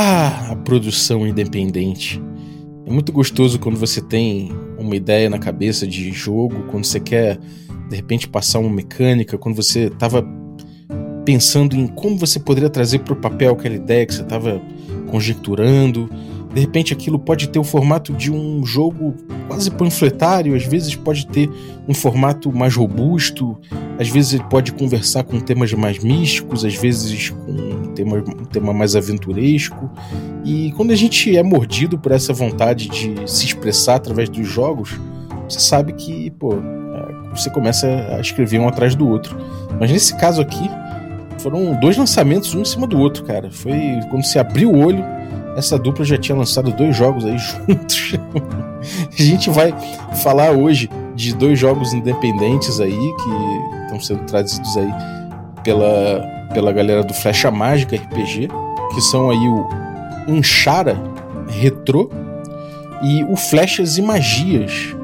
Ah, a produção independente. É muito gostoso quando você tem uma ideia na cabeça de jogo, quando você quer de repente passar uma mecânica, quando você estava pensando em como você poderia trazer para o papel aquela ideia que você estava conjecturando. De repente aquilo pode ter o formato de um jogo quase panfletário, às vezes pode ter um formato mais robusto, às vezes ele pode conversar com temas mais místicos, às vezes com um tema, um tema mais aventuresco. E quando a gente é mordido por essa vontade de se expressar através dos jogos, você sabe que, pô, é, você começa a escrever um atrás do outro. Mas nesse caso aqui, foram dois lançamentos um em cima do outro, cara. Foi quando se abriu o olho, essa dupla já tinha lançado dois jogos aí juntos. a gente vai falar hoje de dois jogos independentes aí que estão sendo traduzidos aí pela, pela galera do Flecha Mágica RPG, que são aí o Anchara Retro e o Flechas e Magias,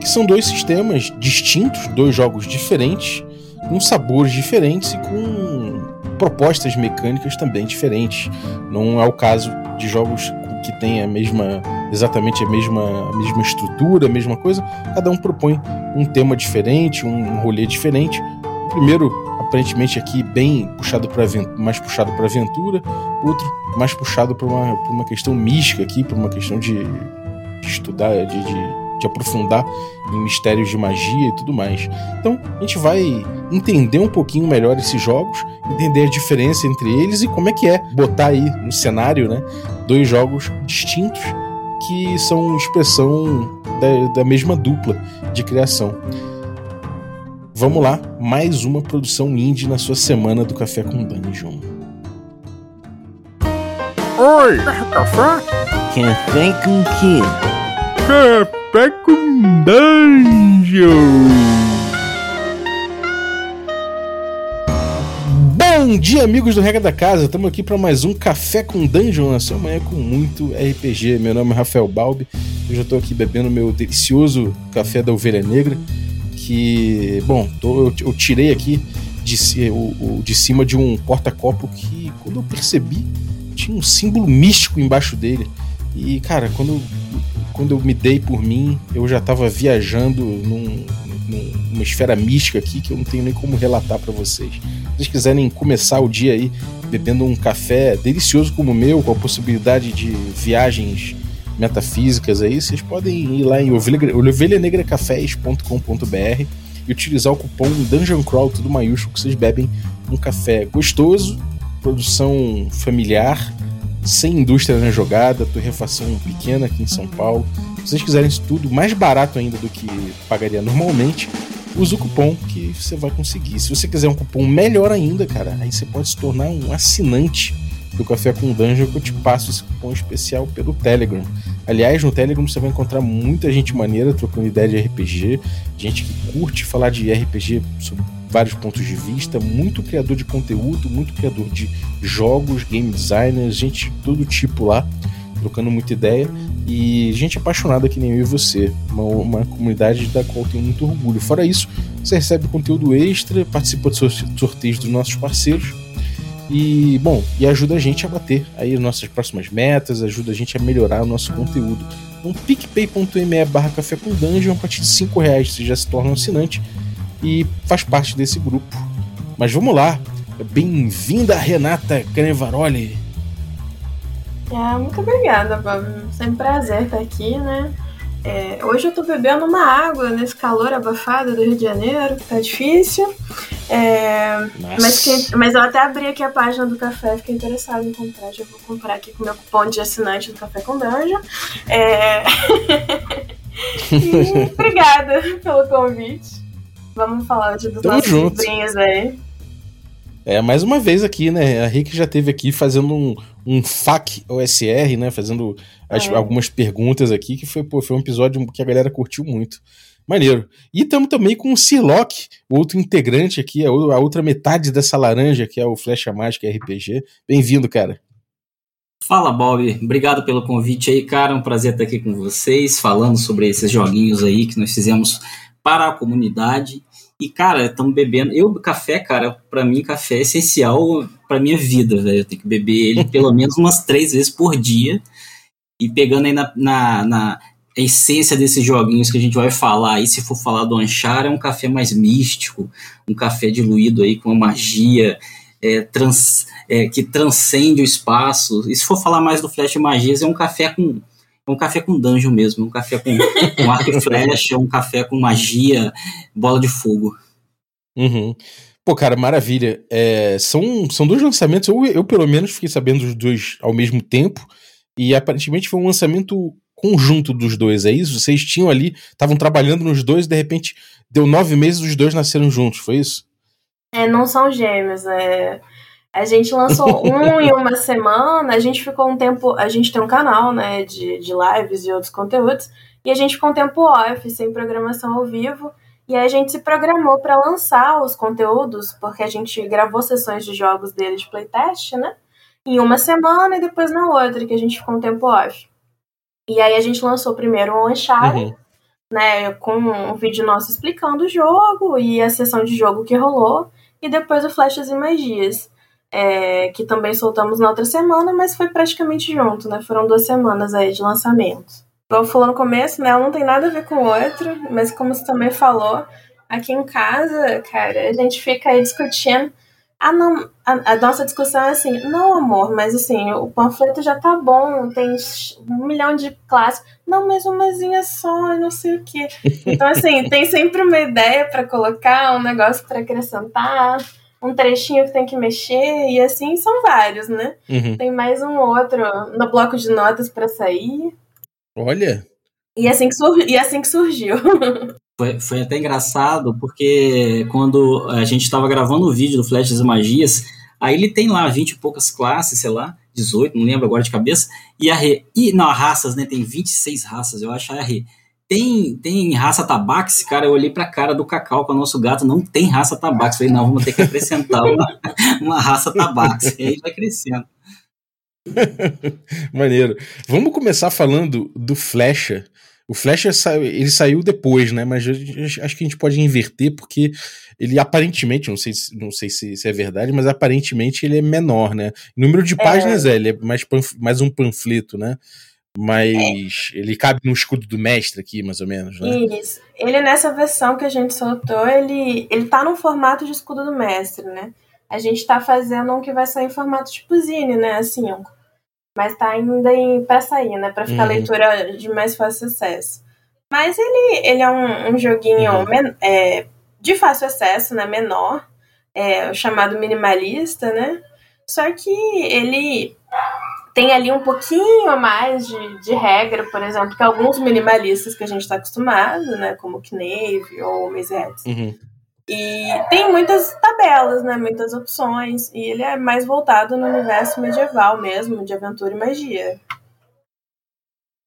que são dois sistemas distintos, dois jogos diferentes, com sabores diferentes e com propostas mecânicas também diferentes. Não é o caso de jogos que têm a mesma exatamente a mesma, a mesma estrutura, a mesma coisa. Cada um propõe um tema diferente, um rolê diferente. O primeiro, aparentemente aqui bem puxado para mais puxado para aventura, outro mais puxado para uma, uma questão mística aqui, para uma questão de, de estudar, de, de de aprofundar em mistérios de magia e tudo mais. Então, a gente vai entender um pouquinho melhor esses jogos, entender a diferença entre eles e como é que é botar aí no cenário, né, dois jogos distintos que são expressão da, da mesma dupla de criação. Vamos lá, mais uma produção indie na sua semana do Café com Dungeon. Oi, café? Café com quê? Café Café com Dungeon. Bom dia, amigos do Regra da Casa. Estamos aqui para mais um Café com Dungeon na sua manhã com muito RPG. Meu nome é Rafael Balbi. Eu já estou aqui bebendo meu delicioso café da Ovelha Negra. Que, bom, tô, eu, eu, tirei aqui de, o, o, de cima de um porta-copo que, quando eu percebi, tinha um símbolo místico embaixo dele. E, cara, quando quando eu me dei por mim, eu já estava viajando num, numa esfera mística aqui que eu não tenho nem como relatar para vocês. Se vocês quiserem começar o dia aí bebendo um café delicioso como o meu, com a possibilidade de viagens metafísicas aí, vocês podem ir lá em ovelhanegracafés.com.br e utilizar o cupom Dungeon Crawl, tudo maiúsculo, que vocês bebem um café gostoso, produção familiar sem indústria na jogada, torrefação pequena aqui em São Paulo. Se vocês quiserem isso tudo mais barato ainda do que pagaria normalmente, use o cupom que você vai conseguir. Se você quiser um cupom melhor ainda, cara, aí você pode se tornar um assinante do Café com Dungeon que eu te passo esse cupom especial pelo Telegram. Aliás, no Telegram você vai encontrar muita gente maneira trocando ideia de RPG, gente que curte falar de RPG sobre vários pontos de vista, muito criador de conteúdo, muito criador de jogos, game designers, gente de todo tipo lá, trocando muita ideia. E gente apaixonada que nem eu e você, uma, uma comunidade da qual tenho muito orgulho. Fora isso, você recebe conteúdo extra, participa de sorteios dos nossos parceiros e, bom, e ajuda a gente a bater aí as nossas próximas metas, ajuda a gente a melhorar o nosso conteúdo. No picpay.me barra café com dungeon, a partir de 5 reais você já se torna um assinante e faz parte desse grupo. Mas vamos lá, bem-vinda Renata Canevaroli. É, muito obrigada, Bob. Sempre um prazer estar aqui, né? É, hoje eu tô bebendo uma água nesse calor abafado do Rio de Janeiro, tá difícil. É, mas, que, mas eu até abri aqui a página do café, fiquei interessado em comprar. Já vou comprar aqui com meu cupom de assinante do Café com Dungeon. É... e obrigada pelo convite. Vamos falar de dos Tamo nossos junto. aí. É, mais uma vez aqui, né? A Rick já teve aqui fazendo um, um FAQ OSR, né? Fazendo as, é. algumas perguntas aqui, que foi, pô, foi um episódio que a galera curtiu muito. Maneiro. E estamos também com o Sirlock, o outro integrante aqui, a outra metade dessa laranja, que é o Flecha Mágica RPG. Bem-vindo, cara. Fala, Bob. Obrigado pelo convite aí, cara. Um prazer estar aqui com vocês, falando sobre esses joguinhos aí que nós fizemos para a comunidade. E, cara, estamos bebendo. Eu, café, cara, para mim, café é essencial pra minha vida, velho. Eu tenho que beber ele pelo menos umas três vezes por dia. E pegando aí na, na, na essência desses joguinhos que a gente vai falar aí, se for falar do Anchar, é um café mais místico, um café diluído aí com uma magia é, trans, é, que transcende o espaço. E se for falar mais do Flash Magias, é um café com um café com dungeon mesmo, um café com, com arco e flecha, um café com magia, bola de fogo. Uhum. Pô, cara, maravilha. É, são, são dois lançamentos, eu, eu pelo menos fiquei sabendo dos dois ao mesmo tempo, e aparentemente foi um lançamento conjunto dos dois, é isso? Vocês tinham ali, estavam trabalhando nos dois, e de repente deu nove meses os dois nasceram juntos, foi isso? É, não são gêmeos, é. A gente lançou um em uma semana, a gente ficou um tempo. A gente tem um canal, né, de, de lives e outros conteúdos, e a gente ficou um tempo off, sem programação ao vivo. E aí a gente se programou para lançar os conteúdos, porque a gente gravou sessões de jogos dele de playtest, né? Em uma semana e depois na outra, que a gente ficou um tempo off. E aí a gente lançou primeiro o Uncharted, uhum. né, com um vídeo nosso explicando o jogo e a sessão de jogo que rolou, e depois o Flechas e Magias, é, que também soltamos na outra semana, mas foi praticamente junto, né? Foram duas semanas aí de lançamento. Igual falou no começo, né? Um não tem nada a ver com o outro, mas como você também falou, aqui em casa, cara, a gente fica aí discutindo ah, não, a, a, nossa discussão é assim, não, amor, mas assim, o panfleto já tá bom, tem um milhão de classes. Não, mas umazinha só, não sei o quê. Então, assim, tem sempre uma ideia para colocar, um negócio para acrescentar, um trechinho que tem que mexer, e assim são vários, né? Uhum. Tem mais um outro no bloco de notas para sair. Olha! E assim que, sur e assim que surgiu. Foi, foi até engraçado, porque quando a gente estava gravando o vídeo do Flechas e Magias, aí ele tem lá 20 e poucas classes, sei lá, 18, não lembro agora de cabeça, e a Rê, e não, raças, né, tem 26 raças, eu acho, a Rê. Tem, tem raça tabax, cara, eu olhei pra cara do Cacau, que é o nosso gato, não tem raça tabax, falei, não, vamos ter que acrescentar uma, uma raça tabax, e aí vai crescendo. Maneiro. Vamos começar falando do Flecha, o Flash ele saiu depois, né? Mas acho que a gente pode inverter porque ele aparentemente, não sei, não sei se, se é verdade, mas aparentemente ele é menor, né? número de páginas é, é ele é mais, mais um panfleto, né? Mas é. ele cabe no escudo do mestre aqui, mais ou menos, né? Isso. Ele, nessa versão que a gente soltou, ele, ele tá no formato de escudo do mestre, né? A gente tá fazendo um que vai sair em formato tipo zine, né? Assim, mas tá ainda em, pra sair, né? Pra ficar uhum. leitura de mais fácil acesso. Mas ele, ele é um, um joguinho uhum. men, é, de fácil acesso, né? Menor, é, chamado minimalista, né? Só que ele tem ali um pouquinho a mais de, de regra, por exemplo, que alguns minimalistas que a gente está acostumado, né? Como Knave ou Maze uhum. E tem muitas tabelas, né? Muitas opções. E ele é mais voltado no universo medieval mesmo, de aventura e magia.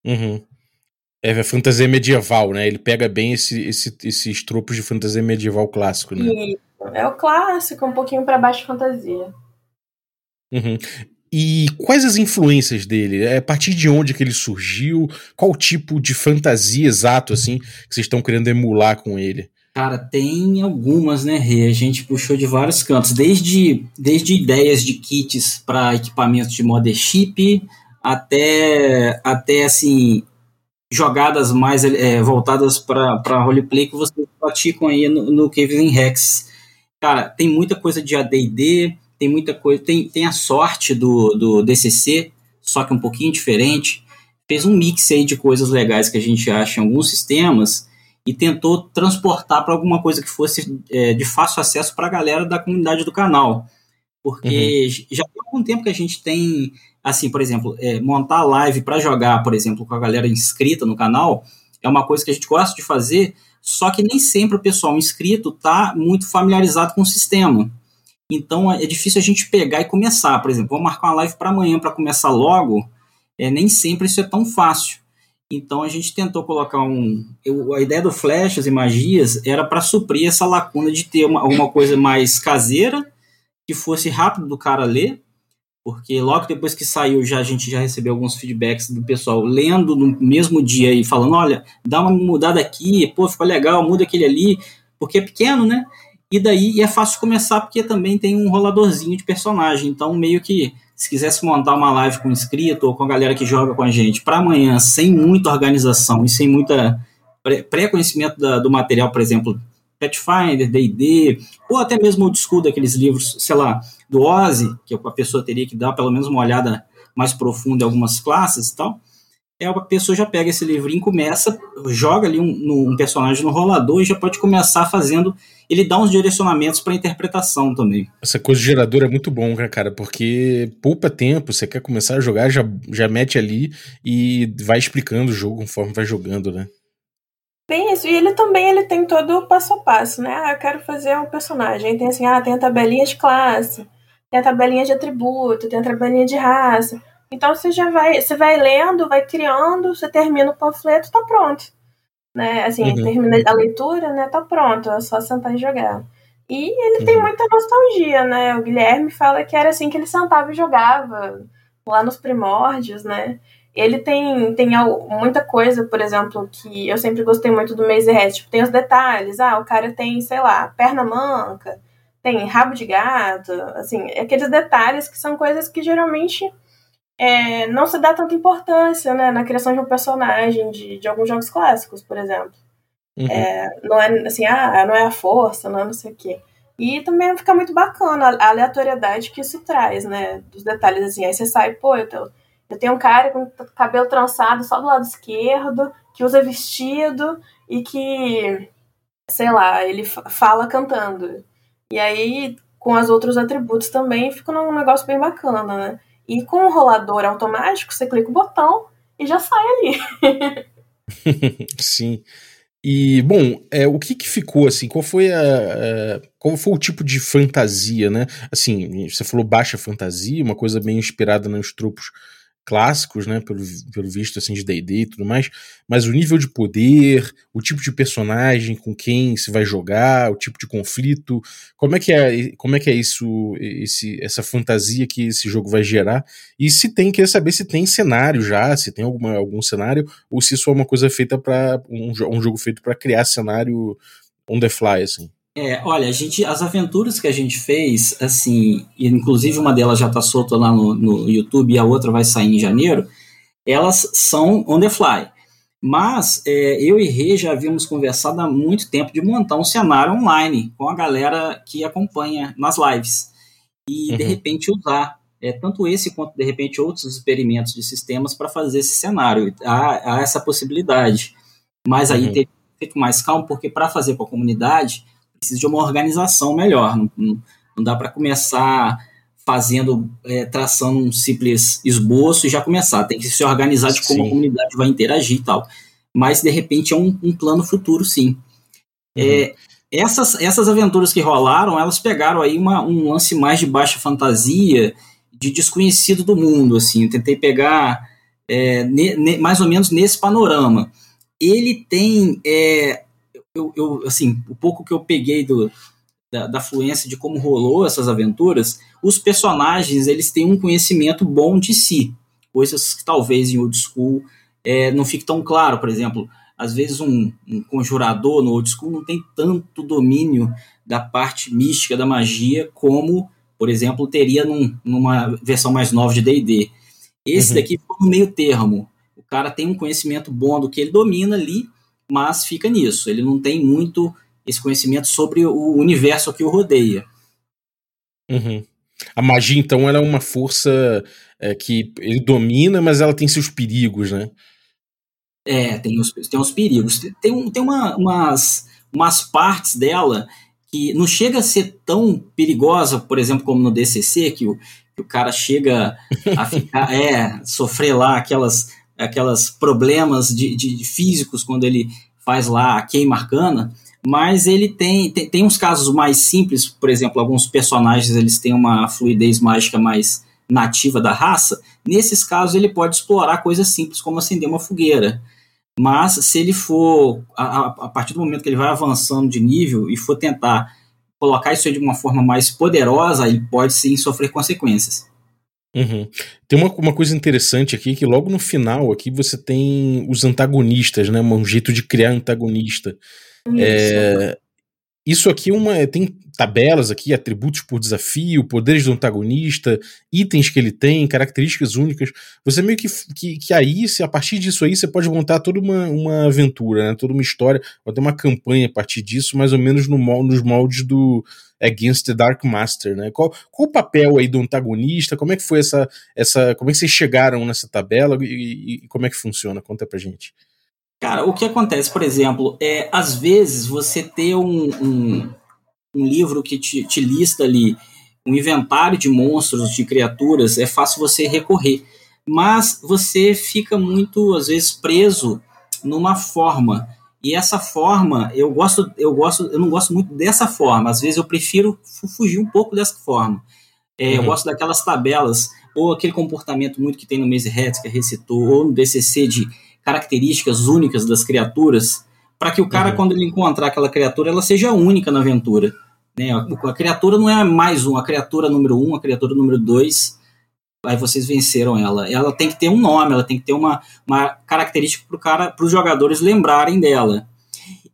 Uhum. É a fantasia medieval, né? Ele pega bem esse, esse, esses tropos de fantasia medieval clássico, né? Isso. É o clássico, um pouquinho para baixo de fantasia. Uhum. E quais as influências dele? É a partir de onde que ele surgiu? Qual tipo de fantasia exato assim que vocês estão querendo emular com ele? Cara, tem algumas, né, Rê? A gente puxou de vários cantos, desde, desde ideias de kits para equipamentos de Mothership até, até assim, jogadas mais é, voltadas para roleplay que vocês praticam aí no, no Caves Rex. Cara, tem muita coisa de AD&D, tem muita coisa, tem, tem a sorte do, do DCC, só que um pouquinho diferente. Fez um mix aí de coisas legais que a gente acha em alguns sistemas e tentou transportar para alguma coisa que fosse é, de fácil acesso para a galera da comunidade do canal. Porque uhum. já tem algum tempo que a gente tem, assim, por exemplo, é, montar live para jogar, por exemplo, com a galera inscrita no canal, é uma coisa que a gente gosta de fazer, só que nem sempre o pessoal inscrito está muito familiarizado com o sistema. Então é difícil a gente pegar e começar. Por exemplo, vou marcar uma live para amanhã para começar logo, é, nem sempre isso é tão fácil. Então a gente tentou colocar um. Eu, a ideia do Flechas e Magias era para suprir essa lacuna de ter uma, alguma coisa mais caseira, que fosse rápido do cara ler, porque logo depois que saiu já a gente já recebeu alguns feedbacks do pessoal lendo no mesmo dia e falando: olha, dá uma mudada aqui, pô, ficou legal, muda aquele ali. porque é pequeno, né? E daí e é fácil começar porque também tem um roladorzinho de personagem. Então, meio que se quisesse montar uma live com inscrito ou com a galera que joga com a gente para amanhã, sem muita organização e sem muita pré-conhecimento do material, por exemplo, Pathfinder, D&D, ou até mesmo o school daqueles livros, sei lá, do Ozzy, que a pessoa teria que dar pelo menos uma olhada mais profunda em algumas classes e tal, é a pessoa já pega esse livrinho, começa, joga ali um, um personagem no rolador e já pode começar fazendo. Ele dá uns direcionamentos para interpretação também. Essa coisa de gerador é muito bom, né, cara? Porque poupa tempo, você quer começar a jogar, já, já mete ali e vai explicando o jogo conforme vai jogando, né? Tem isso, e ele também ele tem todo o passo a passo, né? Ah, eu quero fazer um personagem. tem assim, ah, tem a tabelinha de classe, tem a tabelinha de atributo, tem a tabelinha de raça. Então você já vai, você vai lendo, vai criando, você termina o panfleto, tá pronto. Né? Assim, uhum. termina a leitura, né? Tá pronto, é só sentar e jogar. E ele uhum. tem muita nostalgia, né? O Guilherme fala que era assim que ele sentava e jogava lá nos primórdios, né? Ele tem, tem muita coisa, por exemplo, que eu sempre gostei muito do Maze. Tipo, tem os detalhes. Ah, o cara tem, sei lá, perna manca, tem rabo de gato. Assim, aqueles detalhes que são coisas que geralmente é, não se dá tanta importância né, na criação de um personagem de, de alguns jogos clássicos, por exemplo. Uhum. É, não é assim, ah, não é a força, não é não sei o quê. E também fica muito bacana a aleatoriedade que isso traz, né? Dos detalhes assim. Aí você sai, pô, eu tô eu tenho um cara com cabelo trançado só do lado esquerdo, que usa vestido e que, sei lá, ele fala cantando. E aí, com os outros atributos também, fica um negócio bem bacana, né? E com o rolador automático, você clica o botão e já sai ali. Sim. E, bom, é, o que que ficou, assim, qual foi a, a, qual foi o tipo de fantasia, né? Assim, você falou baixa fantasia, uma coisa bem inspirada nos tropos clássicos, né, pelo, pelo visto assim de D&D e tudo mais, mas o nível de poder, o tipo de personagem com quem se vai jogar, o tipo de conflito, como é que é, como é que é isso, esse, essa fantasia que esse jogo vai gerar? E se tem, queria saber se tem cenário já, se tem alguma, algum cenário ou se isso é uma coisa feita para um, um jogo feito para criar cenário on the fly assim. É, olha, a gente, as aventuras que a gente fez, assim, inclusive uma delas já está solta lá no, no YouTube e a outra vai sair em janeiro, elas são on the fly. Mas é, eu e Rê já havíamos conversado há muito tempo de montar um cenário online com a galera que acompanha nas lives. E, uhum. de repente, usar é, tanto esse quanto, de repente, outros experimentos de sistemas para fazer esse cenário. Há, há, essa possibilidade. Mas aí uhum. feito mais calmo, porque para fazer com a comunidade precisa de uma organização melhor. Não, não, não dá para começar fazendo, é, traçando um simples esboço e já começar. Tem que se organizar de como sim. a comunidade vai interagir e tal. Mas, de repente, é um, um plano futuro, sim. Uhum. É, essas, essas aventuras que rolaram, elas pegaram aí uma, um lance mais de baixa fantasia, de desconhecido do mundo, assim. Eu tentei pegar é, ne, ne, mais ou menos nesse panorama. Ele tem é, eu, eu, assim, o pouco que eu peguei do, da, da, fluência de como rolou essas aventuras, os personagens eles têm um conhecimento bom de si, coisas que talvez em old school é, não fique tão claro. Por exemplo, às vezes um, um, conjurador no old school não tem tanto domínio da parte mística da magia como, por exemplo, teria num, numa versão mais nova de D&D. Esse uhum. daqui ficou no meio termo. O cara tem um conhecimento bom do que ele domina ali, mas fica nisso. Ele não tem muito esse conhecimento sobre o universo que o rodeia. Uhum. A magia, então, ela é uma força é, que ele domina, mas ela tem seus perigos, né? É, tem os, tem os perigos. Tem, tem uma, umas, umas partes dela que não chega a ser tão perigosa, por exemplo, como no DCC, que o, que o cara chega a ficar, é, sofrer lá aquelas aquelas problemas de, de, físicos quando ele faz lá a queima arcana, mas ele tem, tem, tem uns casos mais simples, por exemplo, alguns personagens eles têm uma fluidez mágica mais nativa da raça, nesses casos ele pode explorar coisas simples como acender uma fogueira. Mas se ele for, a, a partir do momento que ele vai avançando de nível e for tentar colocar isso de uma forma mais poderosa, ele pode sim sofrer consequências. Uhum. Tem uma, uma coisa interessante aqui que logo no final aqui você tem os antagonistas, né? Um jeito de criar antagonista. É, isso aqui é uma, tem tabelas aqui, atributos por desafio, poderes do antagonista, itens que ele tem, características únicas. Você meio que, que, que aí, se a partir disso aí, você pode montar toda uma, uma aventura, né? toda uma história, ou até uma campanha a partir disso, mais ou menos no, nos moldes do Against the Dark Master, né? Qual, qual o papel aí do antagonista? Como é que foi essa, essa como é que vocês chegaram nessa tabela e, e, e como é que funciona? Conta pra gente. Cara, o que acontece, por exemplo, é às vezes você ter um, um, um livro que te, te, lista ali um inventário de monstros, de criaturas, é fácil você recorrer. Mas você fica muito, às vezes, preso numa forma. E essa forma, eu gosto, eu gosto, eu não gosto muito dessa forma. Às vezes eu prefiro fugir um pouco dessa forma. É, uhum. Eu gosto daquelas tabelas, ou aquele comportamento muito que tem no Maze Hats, que recitou, ou no DCC de características únicas das criaturas, para que o cara, uhum. quando ele encontrar aquela criatura, ela seja única na aventura. Né? A, a, criatura não é mais um, a criatura número um, a criatura número dois, aí vocês venceram ela. Ela tem que ter um nome, ela tem que ter uma, uma característica para os jogadores lembrarem dela.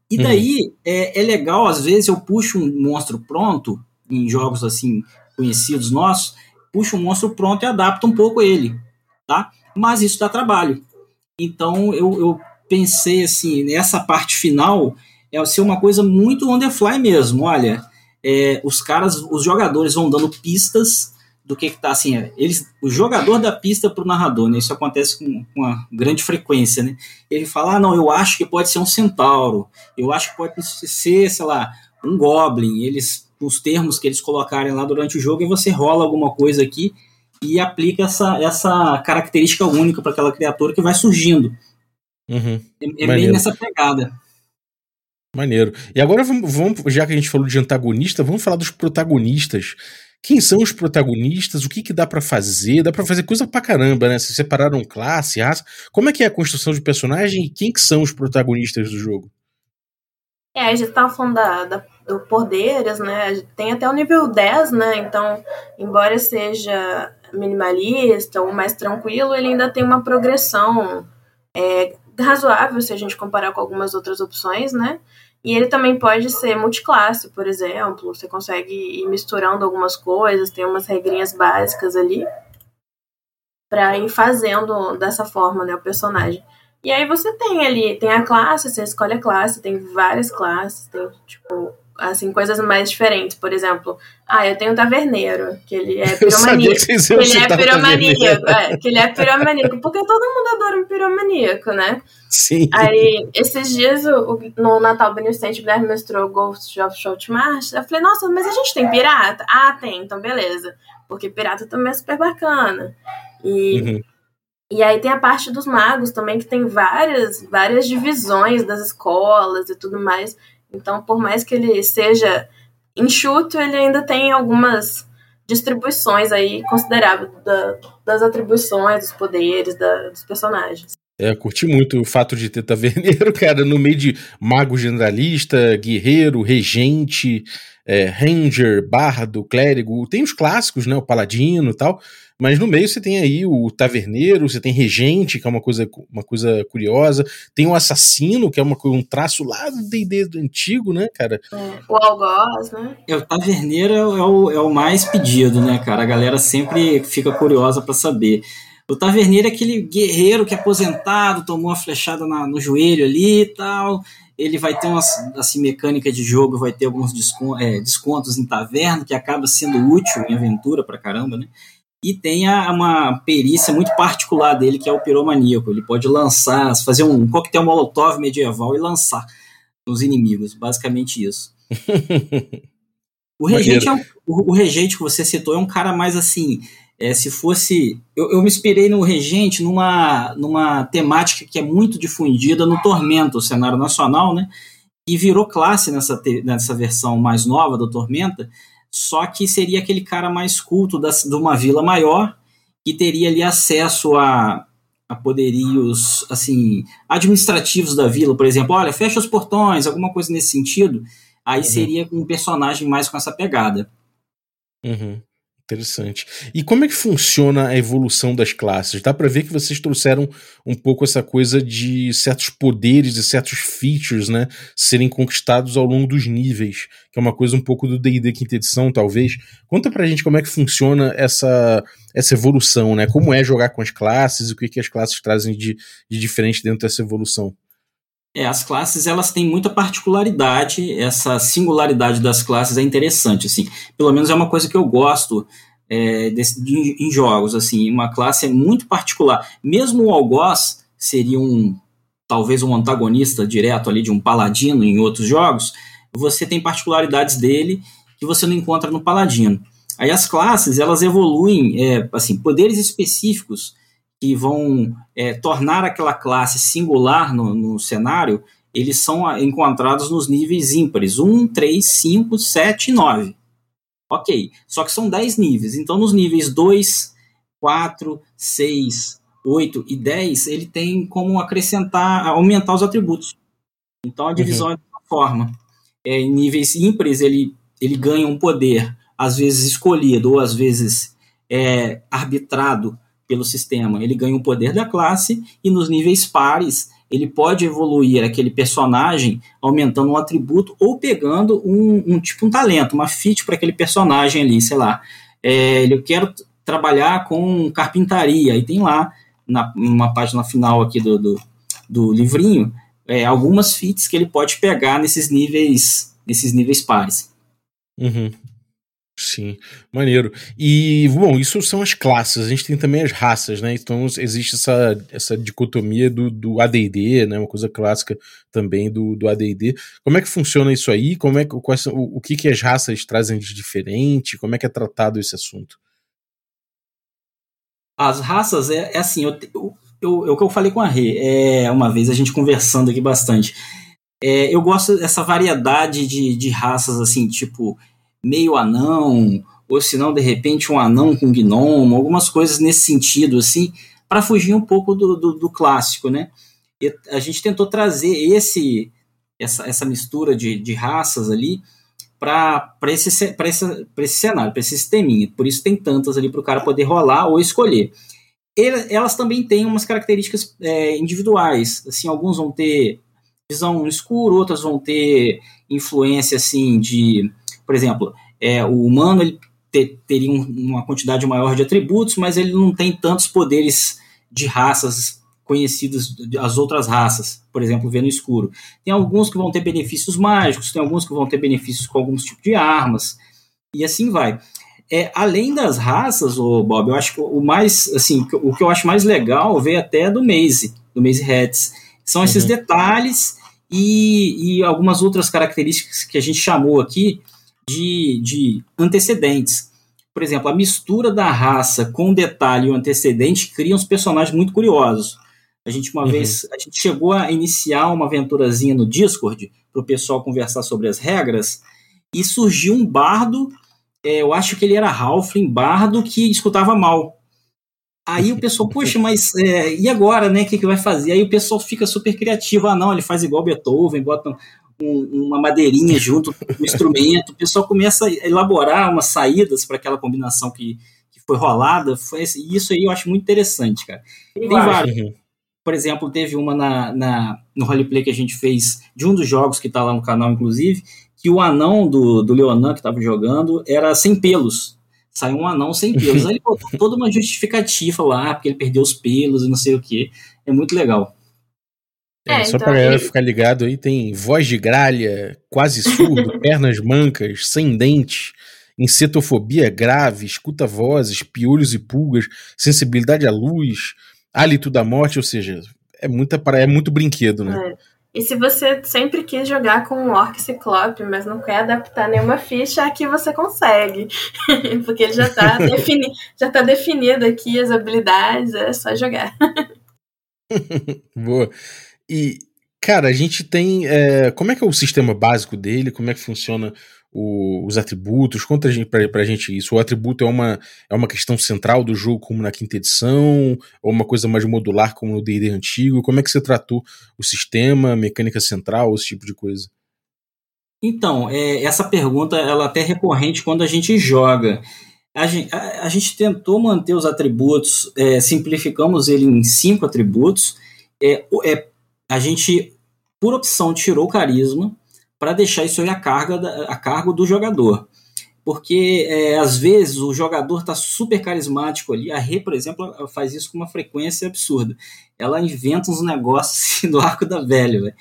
E uhum. daí uhum. é, é legal, às vezes eu puxo um monstro pronto, em jogos assim conhecidos nossos, puxo um monstro pronto e adapto um pouco ele, tá? Mas isso dá trabalho. Então eu, eu pensei assim, nessa parte final é ser uma coisa muito on the fly mesmo. Olha, é, os caras, os jogadores vão dando pistas do que, que tá assim. É, eles, o jogador dá pista para o narrador, né? Isso acontece com, com uma grande frequência, né? Ele fala: ah, não, eu acho que pode ser um centauro, eu acho que pode ser, sei lá, um goblin. Eles, os termos que eles colocarem lá durante o jogo, e você rola alguma coisa aqui e aplica essa, essa característica única para aquela criatura que vai surgindo. Uhum. É, é bem nessa pegada. Maneiro. E agora vamos, vamos, já que a gente falou de antagonista, vamos falar dos protagonistas. Quem são os protagonistas? O que, que dá para fazer? Dá para fazer coisa pra caramba, né? Se separaram classe, raça. Como é que é a construção de personagem e quem que são os protagonistas do jogo? É, a gente tava falando da, da, do poderes, né? Tem até o nível 10, né? Então, embora seja minimalista ou mais tranquilo, ele ainda tem uma progressão é, razoável se a gente comparar com algumas outras opções, né? E ele também pode ser multiclasse, por exemplo. Você consegue ir misturando algumas coisas, tem umas regrinhas básicas ali para ir fazendo dessa forma, né, o personagem. E aí você tem ali, tem a classe, você escolhe a classe, tem várias classes, tem tipo assim, coisas mais diferentes. Por exemplo, ah, eu tenho um taverneiro, que ele é piromaníaco. Que, que ele é piromaníaco, é, que ele é piromaníaco, porque todo mundo adora um piromaníaco, né? Sim. Aí, esses dias, o, no Natal Beneficente, o Guilherme mostrou Ghost of Shotmars, eu falei, nossa, mas a gente tem pirata? Ah, tem, então beleza. Porque pirata também é super bacana. E... Uhum. E aí tem a parte dos magos também, que tem várias, várias divisões das escolas e tudo mais. Então, por mais que ele seja enxuto, ele ainda tem algumas distribuições aí consideráveis da, das atribuições, dos poderes da, dos personagens. É, curti muito o fato de ter taverneiro, cara, no meio de mago generalista, guerreiro, regente, é, ranger, bardo, clérigo. Tem os clássicos, né? O paladino e tal. Mas no meio você tem aí o taverneiro, você tem regente, que é uma coisa, uma coisa curiosa, tem o assassino, que é uma, um traço lá do D&D do antigo, né, cara? É, o algoz, né? É, o taverneiro é o, é o mais pedido, né, cara? A galera sempre fica curiosa para saber. O taverneiro é aquele guerreiro que é aposentado, tomou uma flechada na, no joelho ali e tal. Ele vai ter uma assim, mecânica de jogo, vai ter alguns descontos, é, descontos em taverna, que acaba sendo útil em aventura pra caramba, né? E tem a, uma perícia muito particular dele, que é o piromaníaco. Ele pode lançar, fazer um coquetel molotov medieval e lançar nos inimigos. Basicamente isso. o, regente é um, o, o, regente que você citou é um cara mais assim. É, se fosse. Eu, eu me inspirei no Regente numa, numa temática que é muito difundida no Tormento, o cenário nacional, né? E virou classe nessa, nessa versão mais nova do Tormenta, só que seria aquele cara mais culto da, de uma vila maior que teria ali acesso a, a poderios assim administrativos da vila, por exemplo, olha, fecha os portões, alguma coisa nesse sentido. Aí uhum. seria um personagem mais com essa pegada. Uhum. Interessante. E como é que funciona a evolução das classes? Dá para ver que vocês trouxeram um pouco essa coisa de certos poderes e certos features, né, serem conquistados ao longo dos níveis, que é uma coisa um pouco do D&D quinta edição, talvez. Conta pra gente como é que funciona essa, essa evolução, né? Como é jogar com as classes e o que, que as classes trazem de, de diferente dentro dessa evolução. É, as classes elas têm muita particularidade, essa singularidade das classes é interessante, assim, pelo menos é uma coisa que eu gosto é, de, em jogos, assim, uma classe é muito particular, mesmo o algoz seria um, talvez um antagonista direto ali de um paladino em outros jogos, você tem particularidades dele que você não encontra no paladino. Aí as classes, elas evoluem, é, assim, poderes específicos que vão é, tornar aquela classe singular no, no, cenário, eles são encontrados nos níveis ímpares, 1, 3, 5, 7 e 9. Ok, só que são 10 níveis, então nos níveis 2, 4, 6, 8 e 10, ele tem como acrescentar, aumentar os atributos. Então a divisão uhum. é dessa forma. É, em níveis ímpares, ele, ele ganha um poder, às vezes escolhido ou às vezes é, arbitrado pelo sistema, ele ganha o poder da classe e nos níveis pares ele pode evoluir aquele personagem aumentando um atributo ou pegando um, um tipo um talento, uma feat para aquele personagem ali, sei lá. É, eu quero trabalhar com carpintaria e tem lá na uma página final aqui do, do, do livrinho é, algumas feats que ele pode pegar nesses níveis nesses níveis pares. Uhum. Sim, maneiro. E, bom, isso são as classes, a gente tem também as raças, né? Então existe essa, essa dicotomia do, do ADD, né? Uma coisa clássica também do, do ADD. Como é que funciona isso aí? Como é, quais, o, o que, que as raças trazem de diferente? Como é que é tratado esse assunto? As raças, é, é assim, eu, eu, eu, é o que eu falei com a Rê, é, uma vez a gente conversando aqui bastante. É, eu gosto dessa variedade de, de raças, assim, tipo meio anão, ou se não, de repente, um anão com gnomo, algumas coisas nesse sentido, assim, para fugir um pouco do, do, do, clássico, né? E a gente tentou trazer esse essa, essa mistura de, de raças ali para esse, esse, esse cenário, para esse sisteminha. Por isso tem tantas ali para o cara poder rolar ou escolher. elas também têm umas características é, individuais. Assim, alguns vão ter visão no escuro, outras vão ter influência assim de por exemplo, é, o humano ele te, teria um, uma quantidade maior de atributos, mas ele não tem tantos poderes de raças conhecidos das outras raças, por exemplo, ver no escuro. Tem alguns que vão ter benefícios mágicos, tem alguns que vão ter benefícios com alguns tipos de armas, e assim vai. É, além das raças, o Bob, eu acho que o mais, assim, o que eu acho mais legal veio até do Maze, do Maze Hats. São esses uhum. detalhes e, e algumas outras características que a gente chamou aqui de, de antecedentes. Por exemplo, a mistura da raça com detalhe e o antecedente cria uns personagens muito curiosos. A gente uma uhum. vez a gente chegou a iniciar uma aventurazinha no Discord para o pessoal conversar sobre as regras e surgiu um bardo, é, eu acho que ele era Halfling, bardo que escutava mal. Aí o pessoal, poxa, mas é, e agora, né? O que, que vai fazer? Aí o pessoal fica super criativo. Ah, não, ele faz igual Beethoven, bota uma madeirinha junto com o instrumento, o pessoal começa a elaborar umas saídas para aquela combinação que, que foi rolada. Foi, isso aí eu acho muito interessante, cara. Tem vários. Uhum. Por exemplo, teve uma na, na, no roleplay que a gente fez de um dos jogos que está lá no canal, inclusive, que o anão do, do Leonan que estava jogando era sem pelos. Saiu um anão sem pelos. Aí ele botou toda uma justificativa lá, porque ele perdeu os pelos e não sei o que. É muito legal. É, é, só então, pra galera ficar ligado aí, tem voz de gralha, quase surdo, pernas mancas, sem dente, encetofobia grave, escuta vozes, piolhos e pulgas, sensibilidade à luz, hálito da morte, ou seja, é, muita, é muito brinquedo, né? É. E se você sempre quis jogar com um orc ciclope, mas não quer adaptar nenhuma ficha, aqui você consegue. Porque ele já está defini já tá definido aqui as habilidades, é só jogar. Boa. E, cara, a gente tem. É, como é que é o sistema básico dele? Como é que funciona o, os atributos? Conta a gente, pra, pra gente isso. O atributo é uma, é uma questão central do jogo, como na quinta edição? Ou uma coisa mais modular, como no DD antigo? Como é que você tratou o sistema, mecânica central, esse tipo de coisa? Então, é, essa pergunta ela é até recorrente quando a gente joga. A gente, a, a gente tentou manter os atributos, é, simplificamos ele em cinco atributos. É, é, a gente, por opção, tirou o carisma para deixar isso aí a, carga da, a cargo do jogador porque é, às vezes o jogador está super carismático ali. A Rê, por exemplo, faz isso com uma frequência absurda. Ela inventa uns negócios do arco da velha, véio.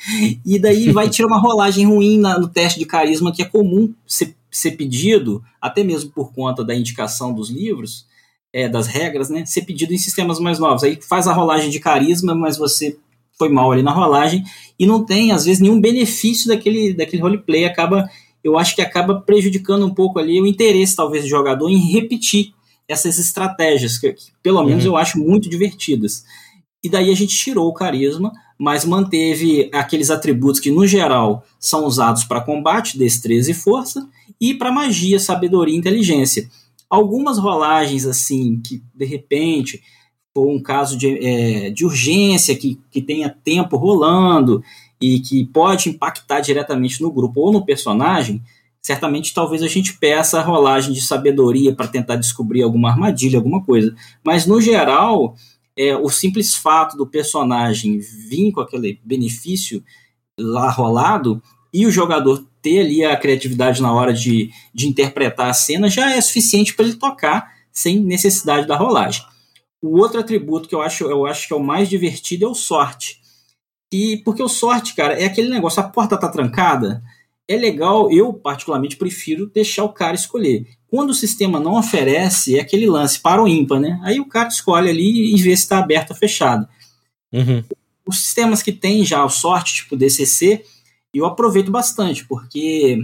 e daí vai tirar uma rolagem ruim na, no teste de carisma que é comum ser, ser, pedido, até mesmo por conta da indicação dos livros, é, das regras, né? Ser pedido em sistemas mais novos. Aí faz a rolagem de carisma, mas você foi mal ali na rolagem e não tem, às vezes, nenhum benefício daquele, daquele roleplay, acaba eu acho que acaba prejudicando um pouco ali o interesse, talvez, do jogador em repetir essas estratégias, que, que pelo menos uhum. eu acho muito divertidas. E daí a gente tirou o carisma, mas manteve aqueles atributos que, no geral, são usados para combate, destreza e força, e para magia, sabedoria e inteligência. Algumas rolagens, assim, que de repente for um caso de, é, de urgência, que, que tenha tempo rolando, e que pode impactar diretamente no grupo ou no personagem, certamente talvez a gente peça a rolagem de sabedoria para tentar descobrir alguma armadilha, alguma coisa. Mas no geral, é, o simples fato do personagem vir com aquele benefício lá rolado e o jogador ter ali a criatividade na hora de, de interpretar a cena já é suficiente para ele tocar sem necessidade da rolagem. O outro atributo que eu acho, eu acho que é o mais divertido é o sorte e porque o sorte, cara, é aquele negócio, a porta tá trancada, é legal, eu particularmente prefiro deixar o cara escolher. Quando o sistema não oferece, é aquele lance para o ímpar, né? Aí o cara escolhe ali e vê se está aberto ou fechado. Uhum. Os sistemas que tem já o sorte, tipo DCC, eu aproveito bastante, porque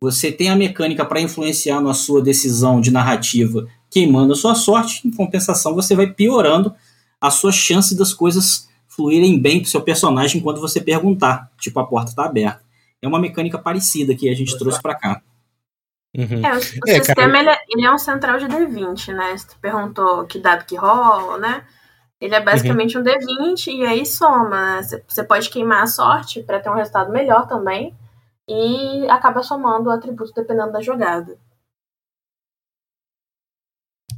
você tem a mecânica para influenciar na sua decisão de narrativa queimando a sua sorte, em compensação você vai piorando a sua chance das coisas fluírem bem pro seu personagem quando você perguntar, tipo, a porta está aberta. É uma mecânica parecida que a gente trouxe para cá. Uhum. É, o, o é, sistema ele é, ele é, um central de D20, né? Você perguntou que dado que rola, né? Ele é basicamente uhum. um D20 e aí soma. Né? Você pode queimar a sorte para ter um resultado melhor também. E acaba somando o atributo dependendo da jogada.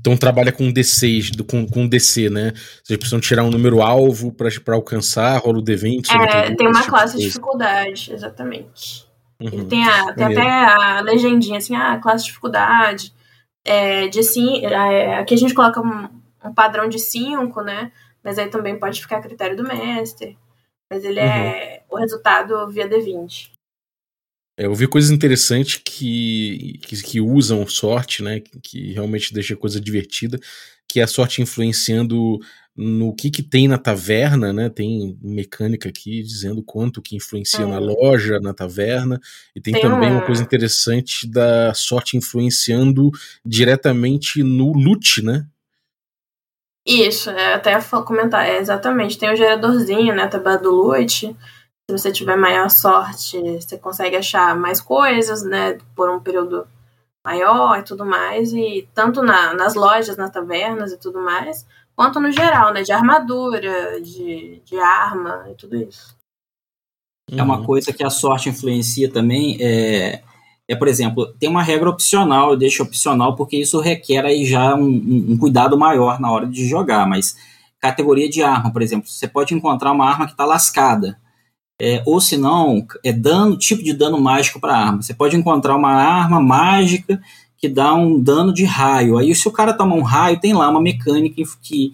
Então trabalha com D6, com, com DC, né? Vocês precisam tirar um número alvo para alcançar, rola o D20. É, tem uma tipo classe de dificuldade, exatamente. Uhum. Tem, a, tem até a legendinha assim, ah, classe de dificuldade. É, de sim, é, aqui a gente coloca um, um padrão de 5, né? Mas aí também pode ficar a critério do mestre. Mas ele é uhum. é o resultado via D20. É, eu vi coisas interessantes que, que, que, usam sorte, né? Que realmente deixa a coisa divertida, que é a sorte influenciando no que, que tem na taverna, né? Tem mecânica aqui dizendo quanto que influencia na loja, na taverna, e tem, tem também uma... uma coisa interessante da sorte influenciando diretamente no loot, né? Isso, é, até comentar, é, exatamente. Tem o geradorzinho, né? Tabela do loot se você tiver maior sorte, você consegue achar mais coisas, né, por um período maior e tudo mais, e tanto na, nas lojas, nas tavernas e tudo mais, quanto no geral, né, de armadura, de, de arma e tudo isso. É uma coisa que a sorte influencia também, é, é, por exemplo, tem uma regra opcional, eu deixo opcional porque isso requer aí já um, um, um cuidado maior na hora de jogar, mas categoria de arma, por exemplo, você pode encontrar uma arma que está lascada, é, ou se não, é dano, tipo de dano mágico para arma. Você pode encontrar uma arma mágica que dá um dano de raio. Aí, se o cara toma um raio, tem lá uma mecânica que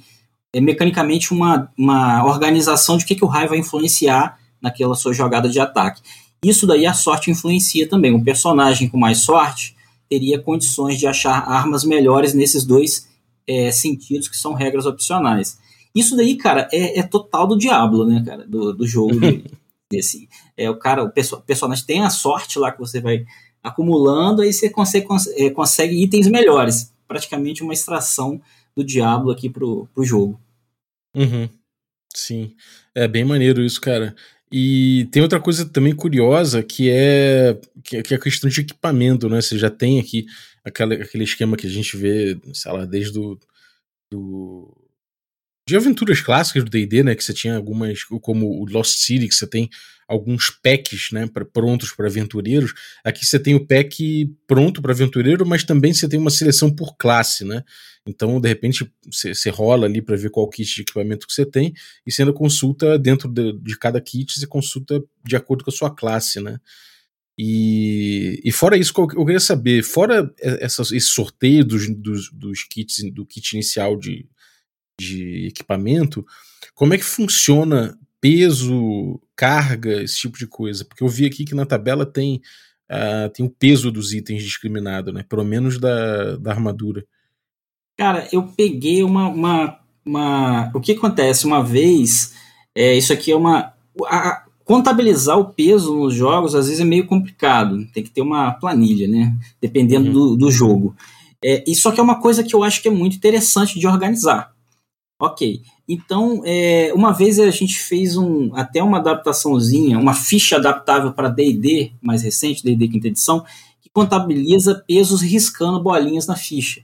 é mecanicamente uma, uma organização de que, que o raio vai influenciar naquela sua jogada de ataque. Isso daí a sorte influencia também. Um personagem com mais sorte teria condições de achar armas melhores nesses dois é, sentidos que são regras opcionais. Isso daí, cara, é, é total do diabo, né, cara, do, do jogo. Assim, é, o cara, o perso personagem tem a sorte lá que você vai acumulando, aí você consegue, cons é, consegue itens melhores. Praticamente uma extração do Diablo aqui pro, pro jogo. Uhum. Sim. É bem maneiro isso, cara. E tem outra coisa também curiosa que é, que é a questão de equipamento, né? Você já tem aqui aquele, aquele esquema que a gente vê, sei lá, desde o do de aventuras clássicas do D&D, né, que você tinha algumas, como o Lost City, que você tem alguns packs, né, pra, prontos para aventureiros. Aqui você tem o pack pronto para aventureiro, mas também você tem uma seleção por classe, né? Então, de repente, você rola ali para ver qual kit de equipamento que você tem e você ainda consulta dentro de, de cada kit, você consulta de acordo com a sua classe, né? E, e fora isso, eu queria saber, fora essas, esse sorteio dos, dos, dos kits, do kit inicial de, de equipamento, como é que funciona peso, carga, esse tipo de coisa? Porque eu vi aqui que na tabela tem, uh, tem o peso dos itens discriminado, né? Pelo menos da, da armadura. Cara, eu peguei uma, uma, uma... O que acontece? Uma vez, é, isso aqui é uma... A, contabilizar o peso nos jogos às vezes é meio complicado. Tem que ter uma planilha, né? Dependendo uhum. do, do jogo. É, isso aqui é uma coisa que eu acho que é muito interessante de organizar. Ok. Então, é, uma vez a gente fez um, até uma adaptaçãozinha, uma ficha adaptável para D&D, mais recente, D&D quinta edição, que contabiliza pesos riscando bolinhas na ficha.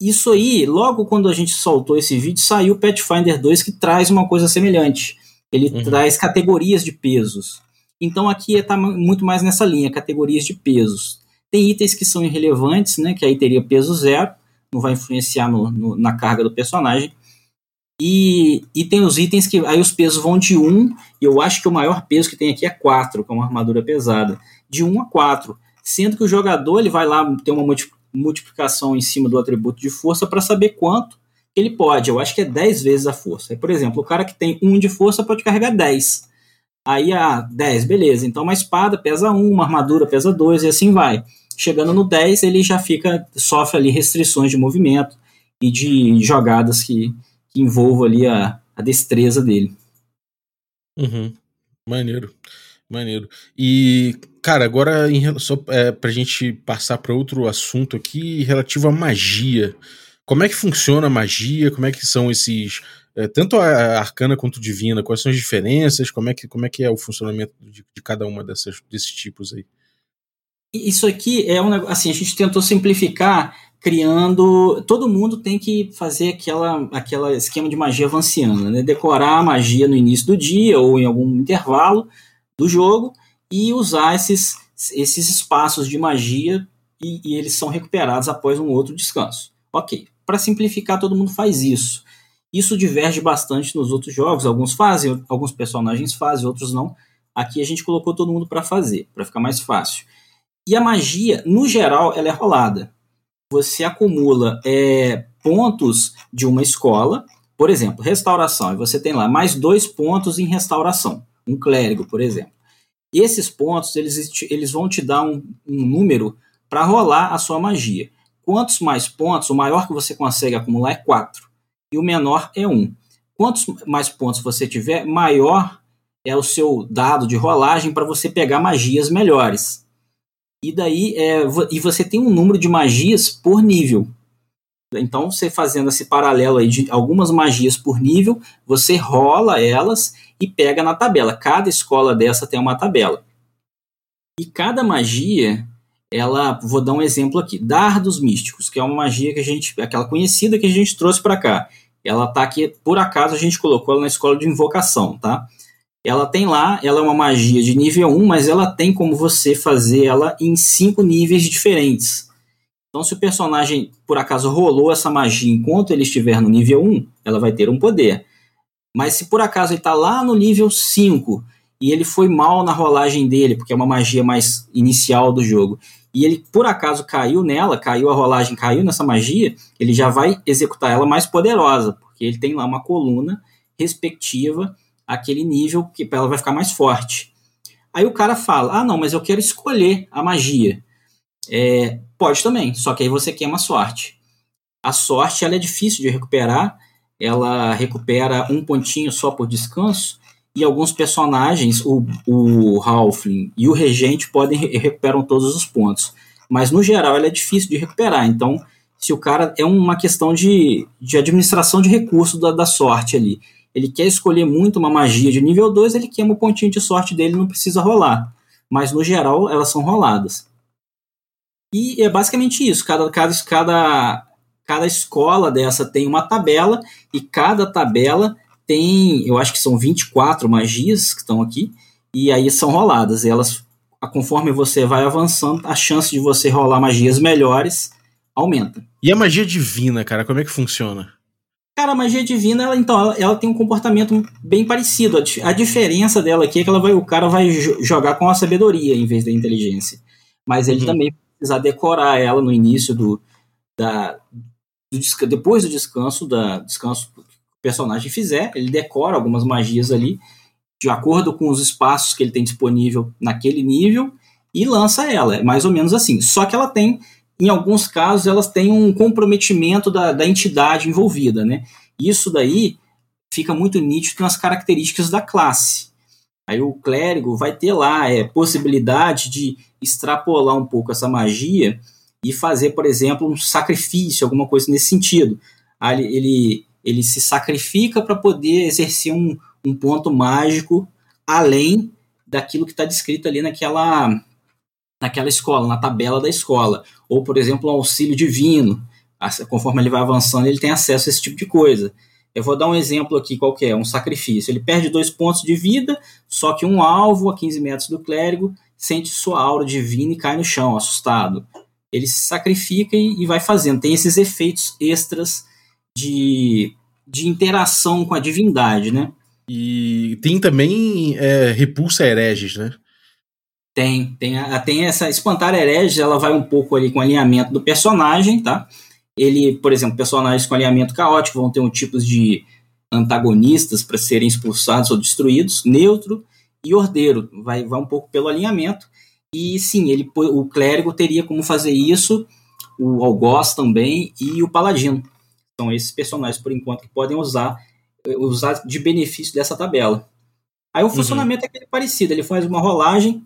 Isso aí, logo quando a gente soltou esse vídeo, saiu o Pathfinder 2 que traz uma coisa semelhante. Ele uhum. traz categorias de pesos. Então aqui está muito mais nessa linha, categorias de pesos. Tem itens que são irrelevantes, né, que aí teria peso zero, não vai influenciar no, no, na carga do personagem. E, e tem os itens que aí os pesos vão de 1, e eu acho que o maior peso que tem aqui é 4, que é uma armadura pesada. De 1 a 4. Sendo que o jogador ele vai lá ter uma multiplicação em cima do atributo de força para saber quanto ele pode. Eu acho que é 10 vezes a força. Aí, por exemplo, o cara que tem 1 de força pode carregar 10. Aí, ah, 10, beleza. Então, uma espada pesa 1, uma armadura pesa 2 e assim vai. Chegando no 10, ele já fica, sofre ali restrições de movimento e de jogadas que, que envolvam ali a, a destreza dele. Uhum. Maneiro. Maneiro. E, cara, agora em, só é, pra gente passar para outro assunto aqui relativo à magia. Como é que funciona a magia? Como é que são esses. É, tanto a arcana quanto a divina, quais são as diferenças? Como é que, como é, que é o funcionamento de, de cada uma dessas, desses tipos aí? Isso aqui é um assim, a gente tentou simplificar criando. Todo mundo tem que fazer aquela, aquela esquema de magia vanciana, né? Decorar a magia no início do dia ou em algum intervalo do jogo e usar esses, esses espaços de magia e, e eles são recuperados após um outro descanso. Ok, para simplificar, todo mundo faz isso. Isso diverge bastante nos outros jogos. Alguns fazem, alguns personagens fazem, outros não. Aqui a gente colocou todo mundo para fazer, para ficar mais fácil. E a magia, no geral, ela é rolada. Você acumula é, pontos de uma escola, por exemplo, restauração, e você tem lá mais dois pontos em restauração. Um clérigo, por exemplo. Esses pontos, eles, eles vão te dar um, um número para rolar a sua magia. Quantos mais pontos, o maior que você consegue acumular é 4 e o menor é 1. Quantos mais pontos você tiver, maior é o seu dado de rolagem para você pegar magias melhores. E daí é, e você tem um número de magias por nível. Então, você fazendo esse paralelo aí de algumas magias por nível, você rola elas e pega na tabela. Cada escola dessa tem uma tabela. E cada magia ela, vou dar um exemplo aqui, Dardos Místicos, que é uma magia que a gente, aquela conhecida que a gente trouxe para cá. Ela tá aqui, por acaso a gente colocou ela na escola de invocação, tá? Ela tem lá, ela é uma magia de nível 1, mas ela tem como você fazer ela em cinco níveis diferentes. Então, se o personagem por acaso rolou essa magia enquanto ele estiver no nível 1, ela vai ter um poder. Mas se por acaso ele está lá no nível 5 e ele foi mal na rolagem dele, porque é uma magia mais inicial do jogo, e ele por acaso caiu nela, caiu a rolagem, caiu nessa magia, ele já vai executar ela mais poderosa, porque ele tem lá uma coluna respectiva àquele nível que ela vai ficar mais forte. Aí o cara fala: Ah, não, mas eu quero escolher a magia. É, pode também, só que aí você queima a sorte. A sorte ela é difícil de recuperar, ela recupera um pontinho só por descanso, e alguns personagens, o, o Halfling e o Regente, podem recuperam todos os pontos. Mas no geral ela é difícil de recuperar. Então, se o cara é uma questão de, de administração de recurso da, da sorte ali. Ele quer escolher muito uma magia de nível 2, ele queima o pontinho de sorte dele, não precisa rolar. Mas no geral elas são roladas. E é basicamente isso. Cada, cada, cada cada escola dessa tem uma tabela e cada tabela tem, eu acho que são 24 magias que estão aqui, e aí são roladas. Elas, conforme você vai avançando, a chance de você rolar magias melhores aumenta. E a magia divina, cara, como é que funciona? Cara, a magia divina, ela, então, ela, ela, tem um comportamento bem parecido. A, a, diferença dela aqui é que ela vai, o cara vai jogar com a sabedoria em vez da inteligência. Mas ele uhum. também precisa decorar ela no início do, da, do depois do descanso da descanso que o personagem fizer, ele decora algumas magias ali de acordo com os espaços que ele tem disponível naquele nível e lança ela. É mais ou menos assim. Só que ela tem em alguns casos, elas têm um comprometimento da, da entidade envolvida, né? Isso daí fica muito nítido nas características da classe. Aí o clérigo vai ter lá é, possibilidade de extrapolar um pouco essa magia e fazer, por exemplo, um sacrifício, alguma coisa nesse sentido. Aí ele, ele se sacrifica para poder exercer um, um ponto mágico além daquilo que está descrito ali naquela, naquela escola, na tabela da escola. Ou, por exemplo, um auxílio divino. Conforme ele vai avançando, ele tem acesso a esse tipo de coisa. Eu vou dar um exemplo aqui qualquer, um sacrifício. Ele perde dois pontos de vida, só que um alvo a 15 metros do clérigo sente sua aura divina e cai no chão, assustado. Ele se sacrifica e, e vai fazendo. Tem esses efeitos extras de, de interação com a divindade, né? E tem também é, repulsa hereges, né? Tem, tem, tem essa espantar herege, ela vai um pouco ali com o alinhamento do personagem, tá? Ele, por exemplo, personagens com alinhamento caótico vão ter um tipo de antagonistas para serem expulsados ou destruídos, neutro e ordeiro, vai, vai um pouco pelo alinhamento. E sim, ele, o clérigo teria como fazer isso, o algoz também e o paladino. São esses personagens, por enquanto, que podem usar, usar de benefício dessa tabela. Aí o uhum. funcionamento uhum. é aquele parecido, ele faz uma rolagem,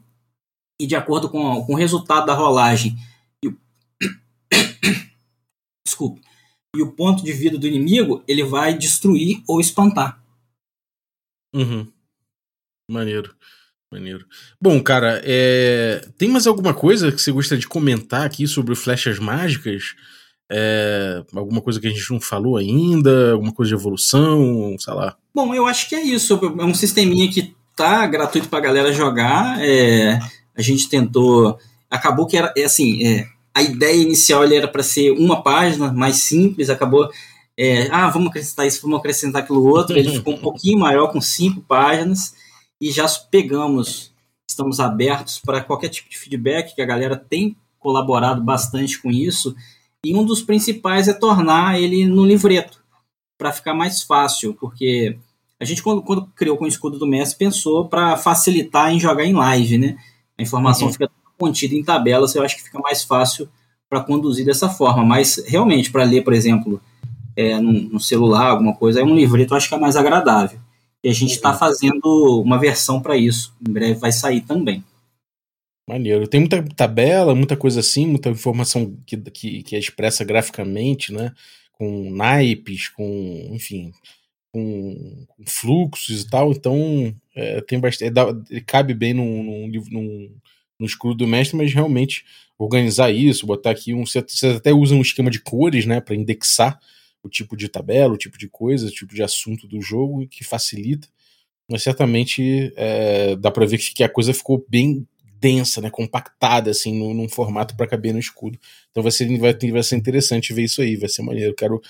e de acordo com, com o resultado da rolagem e o, desculpa, e o ponto de vida do inimigo, ele vai destruir ou espantar. Uhum. Maneiro. Maneiro. Bom, cara, é... tem mais alguma coisa que você gostaria de comentar aqui sobre flechas mágicas? É... Alguma coisa que a gente não falou ainda? Alguma coisa de evolução? Sei lá. Bom, eu acho que é isso. É um sisteminha que tá gratuito pra galera jogar. É a gente tentou. Acabou que era é assim, é, a ideia inicial ele era para ser uma página mais simples, acabou. É, ah, vamos acrescentar isso, vamos acrescentar aquilo outro. Ele ficou um pouquinho maior, com cinco páginas, e já pegamos, estamos abertos para qualquer tipo de feedback, que a galera tem colaborado bastante com isso. E um dos principais é tornar ele no livreto, para ficar mais fácil, porque a gente, quando, quando criou com o escudo do mestre, pensou para facilitar em jogar em live, né? A informação uhum. fica contida em tabelas, eu acho que fica mais fácil para conduzir dessa forma. Mas realmente, para ler, por exemplo, é, no, celular, alguma coisa, é um livreto, eu acho que é mais agradável. E a gente está uhum. fazendo uma versão para isso. Em breve vai sair também. Maneiro. Tem muita tabela, muita coisa assim, muita informação que, que, que é expressa graficamente, né? Com naipes, com, enfim, com, fluxos e tal. Então, é, tem bastante, é, cabe bem num, num, num, no escuro do mestre, mas realmente organizar isso, botar aqui um. Você até usa um esquema de cores, né, para indexar o tipo de tabela, o tipo de coisa, o tipo de assunto do jogo, que facilita. Mas certamente é, dá para ver que a coisa ficou bem densa, né, compactada assim, num, num formato para caber no escudo. Então vai ser, vai, vai ser interessante ver isso aí, vai ser maneiro. Quero,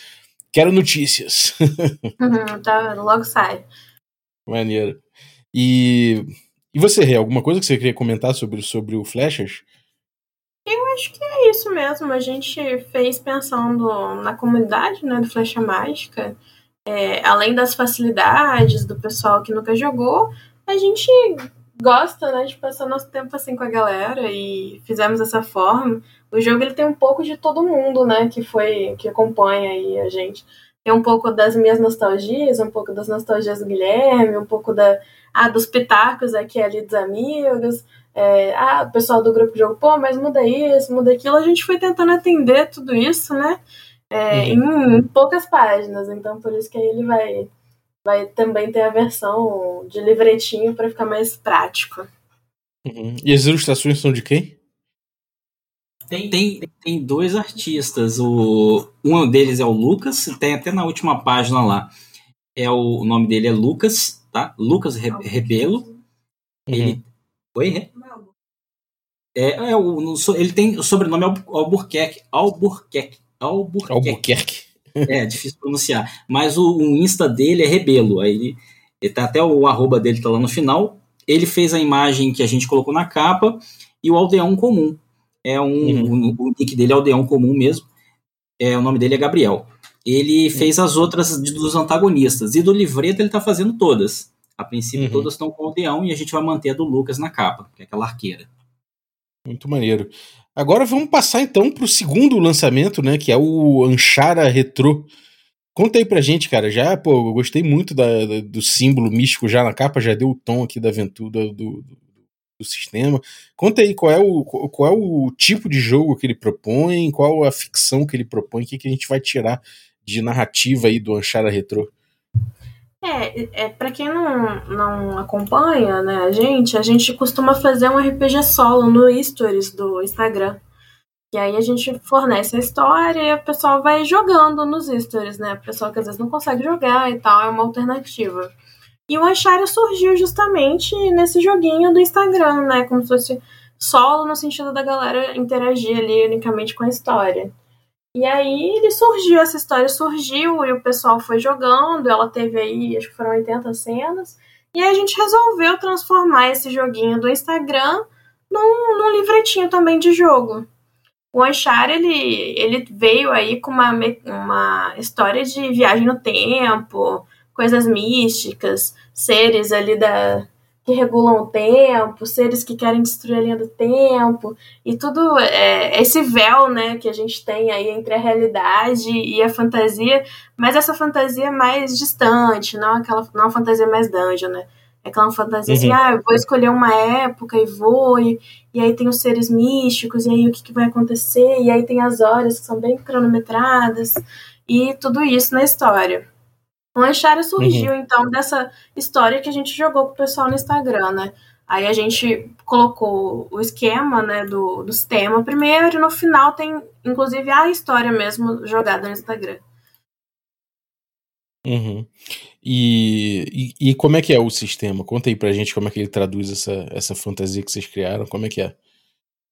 quero notícias. Uhum, tá, logo sai. Maneiro. E, e você, Rê, alguma coisa que você queria comentar sobre, sobre o Flashers? Eu acho que é isso mesmo. A gente fez pensando na comunidade né, do Flecha Mágica. É, além das facilidades do pessoal que nunca jogou, a gente gosta né, de passar nosso tempo assim com a galera e fizemos dessa forma. O jogo ele tem um pouco de todo mundo, né, que foi que acompanha aí a gente. Tem um pouco das minhas nostalgias, um pouco das nostalgias do Guilherme, um pouco da, ah, dos pitacos aqui ali dos amigos. É, ah, o pessoal do grupo de jogo, pô, mas muda isso, muda aquilo. A gente foi tentando atender tudo isso, né? É, uhum. em, poucas páginas. Então, por isso que aí ele vai, vai também ter a versão de livretinho para ficar mais prático. Uhum. E as ilustrações são de quem? Tem, tem, tem dois artistas. O, um deles é o Lucas, tem até na última página lá. É o, o nome dele é Lucas, tá? Lucas Re, Rebelo. Uhum. Ele. Oi? É, é o, no- ele tem o sobrenome Albu- Albuquerque. Albuquerque. Albuquerque. Albuquerque. É, difícil pronunciar. Mas o, o Insta dele é Rebelo. Aí ele, ele tá até o arroba dele tá lá no final. Ele fez a imagem que a gente colocou na capa e o aldeão comum. É um, Uhum. o, o nick dele é aldeão comum mesmo. É, o nome dele é Gabriel. Ele fez as outras dos antagonistas. E do livreto ele tá fazendo todas. A princípio Uhum. todas estão com o aldeão e a gente vai manter a do Lucas na capa, que é aquela arqueira. Muito maneiro. Agora vamos passar então pro segundo lançamento, né? Que é o Anchara Retro. Conta aí pra gente, cara. Já, pô, eu gostei muito da- da- do símbolo místico já na capa, já deu o tom aqui da aventura do, do, do sistema. Conta aí qual é, o, qual é o tipo de jogo que ele propõe, qual a ficção que ele propõe, o que, que a gente vai tirar de narrativa aí do Anchara Retro. É, é para quem não, não acompanha, né, a gente, a gente costuma fazer um RPG solo no Stories do Instagram. E aí a gente fornece a história e o pessoal vai jogando nos Stories, né? O pessoal que às vezes não consegue jogar e tal, é uma alternativa. E o Anchara surgiu justamente nesse joguinho do Instagram, né? Como se fosse solo no sentido da galera interagir ali unicamente com a história. E aí ele surgiu, essa história surgiu e o pessoal foi jogando, ela teve aí, acho que foram 80 cenas. E aí a gente resolveu transformar esse joguinho do Instagram num, num livretinho também de jogo. O Anchar, ele, ele veio aí com uma, uma história de viagem no tempo, coisas místicas, seres ali da, que regulam o tempo, seres que querem destruir a linha do tempo, e tudo é, esse véu, né, que a gente tem aí entre a realidade e a fantasia, mas essa fantasia mais distante, não aquela não a fantasia mais dungeon, né? É aquela fantasia assim, Uhum. ah, eu vou escolher uma época e vou, e, e aí tem os seres místicos, e aí o que, que vai acontecer, e aí tem as horas que são bem cronometradas, e tudo isso na história. O Anchara surgiu, então, dessa história que a gente jogou com o pessoal no Instagram, né? Aí a gente colocou o esquema, né, do, do sistema primeiro, e no final tem, inclusive, a história mesmo jogada no Instagram. Uhum. E, e, e como é que é o sistema? Conta aí pra gente como é que ele traduz essa, essa fantasia que vocês criaram, como é que é?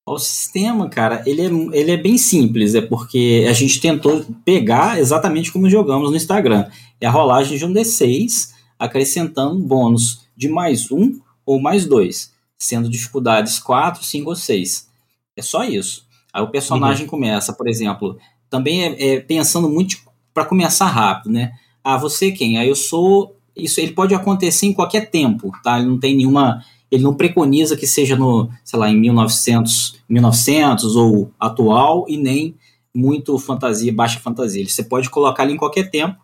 O sistema, cara, ele é, ele é bem simples, é porque a gente tentou pegar exatamente como jogamos no Instagram. É a rolagem de um D6, acrescentando bônus de mais um ou mais dois, sendo dificuldades 4, 5 ou 6. É só isso. Aí o personagem começa, por exemplo, também é, é pensando muito para começar rápido, né? Ah, você quem? Aí eu sou. Isso ele pode acontecer em qualquer tempo, tá? Ele não tem nenhuma ele não preconiza que seja no, sei lá, em 1900, 1900 ou atual e nem muito fantasia, baixa fantasia. Você pode colocar ali em qualquer tempo.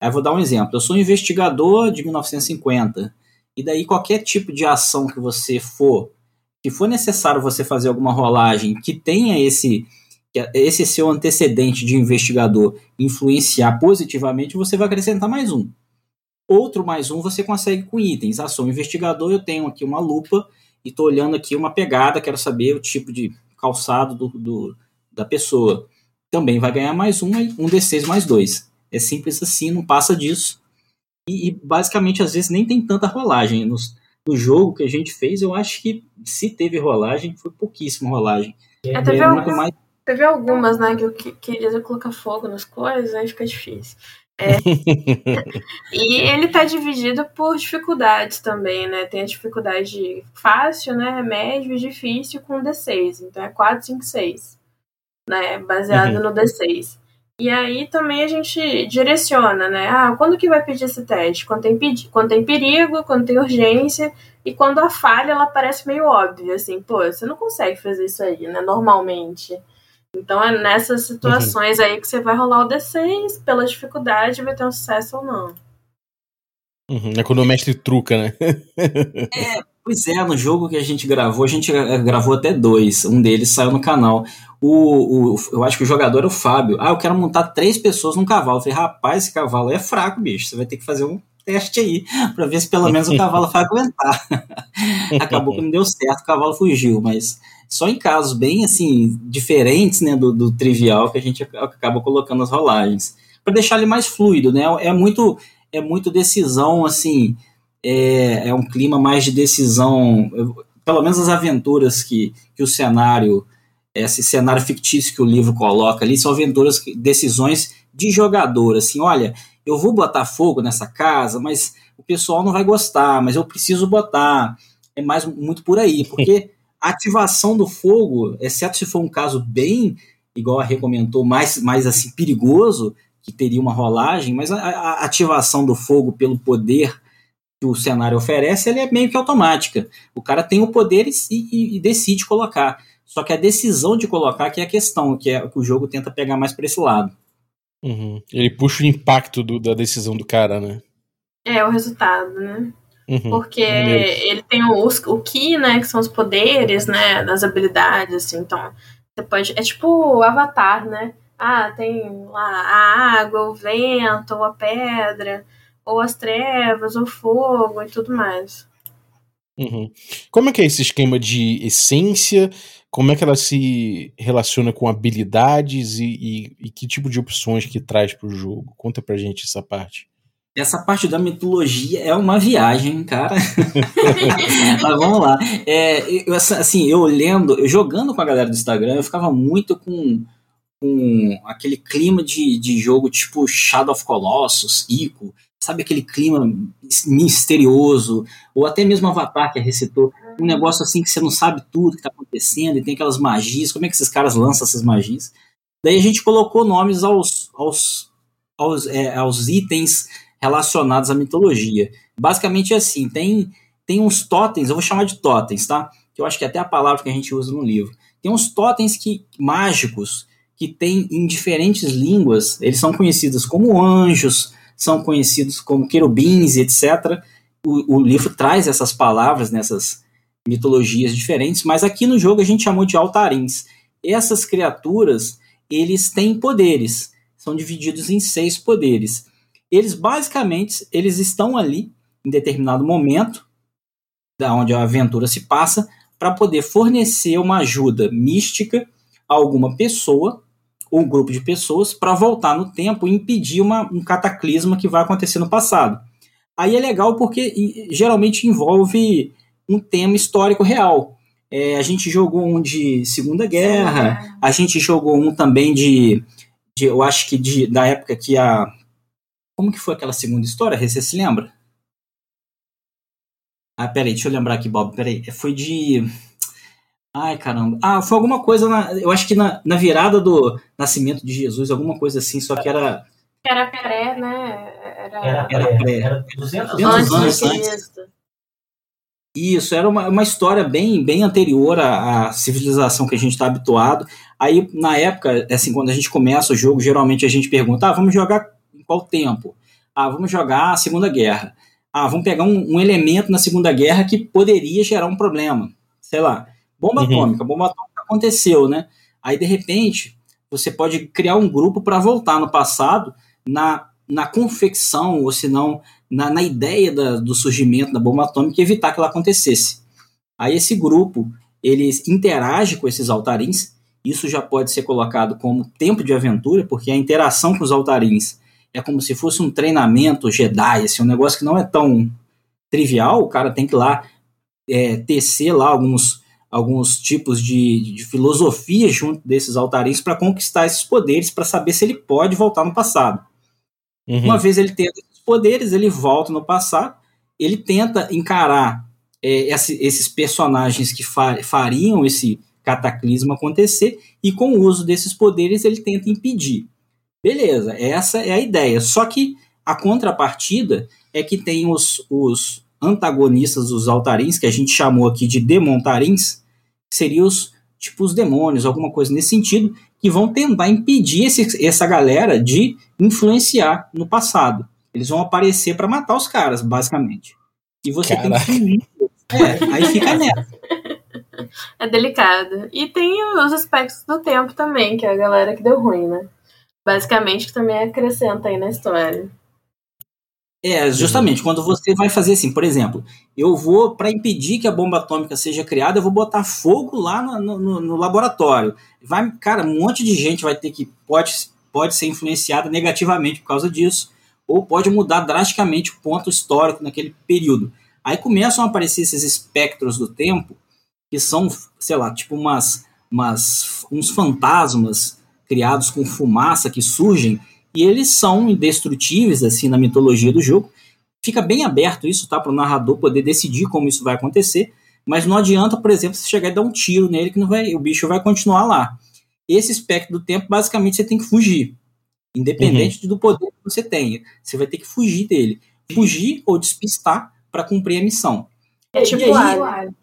Aí eu vou dar um exemplo. Eu sou um investigador de 1950 e daí qualquer tipo de ação que você for, que for necessário você fazer alguma rolagem que tenha esse esse seu antecedente de investigador influenciar positivamente, você vai acrescentar mais um. Outro mais um você consegue com itens. Ah, sou um investigador, eu tenho aqui uma lupa e estou olhando aqui uma pegada, quero saber o tipo de calçado do, do, da pessoa. Também vai ganhar mais um, um D6 mais dois. É simples assim, não passa disso. E, e basicamente, às vezes, nem tem tanta rolagem. No, no jogo que a gente fez, eu acho que se teve rolagem, foi pouquíssima rolagem. É, teve, é muito algumas, mais teve algumas, né, que eu que- queria colocar fogo nas coisas, aí fica difícil. É. E ele tá dividido por dificuldades também, né? Tem a dificuldade fácil, né? Médio e difícil com D6. Então é 4, 5, 6. Né? Baseado Uhum. no D6. E aí também a gente direciona, né? Ah, quando que vai pedir esse teste? Quando tem, pedi- quando tem perigo, quando tem urgência e quando a falha ela parece meio óbvia, assim, pô, você não consegue fazer isso aí, né? Normalmente. Então é nessas situações aí que você vai rolar o D6, pela dificuldade, vai ter um sucesso ou não. Uhum, É quando o mestre truca, né? Pois é, no jogo que a gente gravou, a gente gra- gravou até dois. Um deles saiu no canal. O, o, eu acho que o jogador era o Fábio. Ah, eu quero montar três pessoas num cavalo. Eu falei, rapaz, esse cavalo é fraco, bicho. Você vai ter que fazer um teste aí, pra ver se pelo menos o cavalo vai aguentar. Acabou que não deu certo, o cavalo fugiu, mas Só em casos bem assim diferentes, né, do, do trivial que a gente acaba colocando as rolagens para deixar ele mais fluido, né? É muito é muito decisão assim, é, é um clima mais de decisão, pelo menos as aventuras que, que o cenário esse cenário fictício que o livro coloca ali são aventuras, decisões de jogador, assim, olha, eu vou botar fogo nessa casa, mas o pessoal não vai gostar, mas eu preciso botar. É mais muito por aí, porque a ativação do fogo, exceto se for um caso bem, igual a recomendou, mais, mais assim, perigoso, que teria uma rolagem, mas a, a ativação do fogo pelo poder que o cenário oferece, ele é meio que automática. O cara tem o poder e, e, e decide colocar. Só que a decisão de colocar que é a questão, que é que o jogo tenta pegar mais para esse lado. Uhum. Ele puxa o impacto do, da decisão do cara, né? É, o resultado, né? Uhum. Porque ele tem o, o Ki, né? Que são os poderes, né? Das habilidades, assim. Então, você pode. É tipo o Avatar, né? Ah, tem lá a água, o vento, ou a pedra, ou as trevas, o fogo e tudo mais. Uhum. Como é que é esse esquema de essência como é que ela se relaciona com habilidades e, e, e que tipo de opções que traz para o jogo? Conta pra gente essa parte. Essa parte da mitologia é uma viagem, cara. Mas vamos lá. É, eu, assim, eu lendo, eu jogando com a galera do Instagram, eu ficava muito com, com aquele clima de, de jogo tipo Shadow of Colossus, Ico, sabe aquele clima misterioso, ou até mesmo Avatar que recitou um negócio assim que você não sabe tudo que está acontecendo e tem aquelas magias, como é que esses caras lançam essas magias? Daí a gente colocou nomes aos, aos, aos, é, aos itens relacionados à mitologia. Basicamente é assim, tem, tem uns totens, eu vou chamar de totens, tá? Que eu acho que é até a palavra que a gente usa no livro. Tem uns totens que, mágicos que tem em diferentes línguas, eles são conhecidos como anjos, são conhecidos como querubins, etc. O, o livro traz essas palavras nessas mitologias diferentes, mas aqui no jogo a gente chamou de altarins. Essas criaturas, eles têm poderes, são divididos em seis poderes. Eles basicamente, eles estão ali em determinado momento, da onde a aventura se passa, para poder fornecer uma ajuda mística a alguma pessoa ou um grupo de pessoas para voltar no tempo e impedir uma, um cataclisma que vai acontecer no passado. Aí é legal porque geralmente envolve um tema histórico real. É, a gente jogou um de Segunda Guerra, a gente jogou um também de, de, eu acho que de, da época que a como que foi aquela segunda história? Você se lembra? Ah, peraí, deixa eu lembrar aqui, Bob. Peraí, foi de. Ai, caramba. Ah, foi alguma coisa, na, eu acho que na, na virada do nascimento de Jesus, alguma coisa assim, só que era. Era pré, né? Era, era, era pré. Era 200 anos antes. antes. Isso, era uma, uma história bem, bem anterior à, à civilização que a gente está habituado. Aí, na época, assim, quando a gente começa o jogo, geralmente a gente pergunta: ah, vamos jogar qual tempo? Ah, vamos jogar a Segunda Guerra. Ah, vamos pegar um, um elemento na Segunda Guerra que poderia gerar um problema. Sei lá, bomba uhum. atômica. Bomba atômica aconteceu, né? Aí, de repente, você pode criar um grupo para voltar no passado na, na confecção, ou se não, na, na ideia da, do surgimento da bomba atômica e evitar que ela acontecesse. Aí esse grupo, ele interage com esses altarins, isso já pode ser colocado como tempo de aventura, porque a interação com os altarins é como se fosse um treinamento Jedi, assim, um negócio que não é tão trivial, o cara tem que ir lá é, tecer lá alguns, alguns tipos de, de filosofia junto desses altarins para conquistar esses poderes, para saber se ele pode voltar no passado. Uhum. Uma vez ele tendo poderes, ele volta no passado, ele tenta encarar é, esse, esses personagens que fariam esse cataclismo acontecer, e com o uso desses poderes ele tenta impedir. Beleza, essa é a ideia. Só que a contrapartida é que tem os, os antagonistas dos altarins, que a gente chamou aqui de demontarins, que seriam os tipo os demônios, alguma coisa nesse sentido, que vão tentar impedir esse, essa galera de influenciar no passado. Eles vão aparecer para matar os caras, basicamente. E você Caraca. tem que. É, aí fica nessa. É delicado. E tem os aspectos do tempo também, que é a galera que deu ruim, né? Basicamente, que também acrescenta aí na história. É, justamente, quando você vai fazer assim, por exemplo, eu vou, para impedir que a bomba atômica seja criada, eu vou botar fogo lá no, no, no, laboratório. Vai, cara, um monte de gente vai ter que, pode, pode ser influenciada negativamente por causa disso, ou pode mudar drasticamente o ponto histórico naquele período. Aí começam a aparecer esses espectros do tempo, que são, sei lá, tipo umas, umas uns fantasmas criados com fumaça que surgem e eles são indestrutíveis, assim, na mitologia do jogo. Fica bem aberto isso, tá? Para o narrador poder decidir como isso vai acontecer. Mas não adianta, por exemplo, você chegar e dar um tiro nele que não vai, o bicho vai continuar lá. Esse espectro do tempo, basicamente, você tem que fugir. Independente uhum. do poder que você tenha. Você vai ter que fugir dele. Fugir ou despistar para cumprir a missão. É tipo aí, Alien.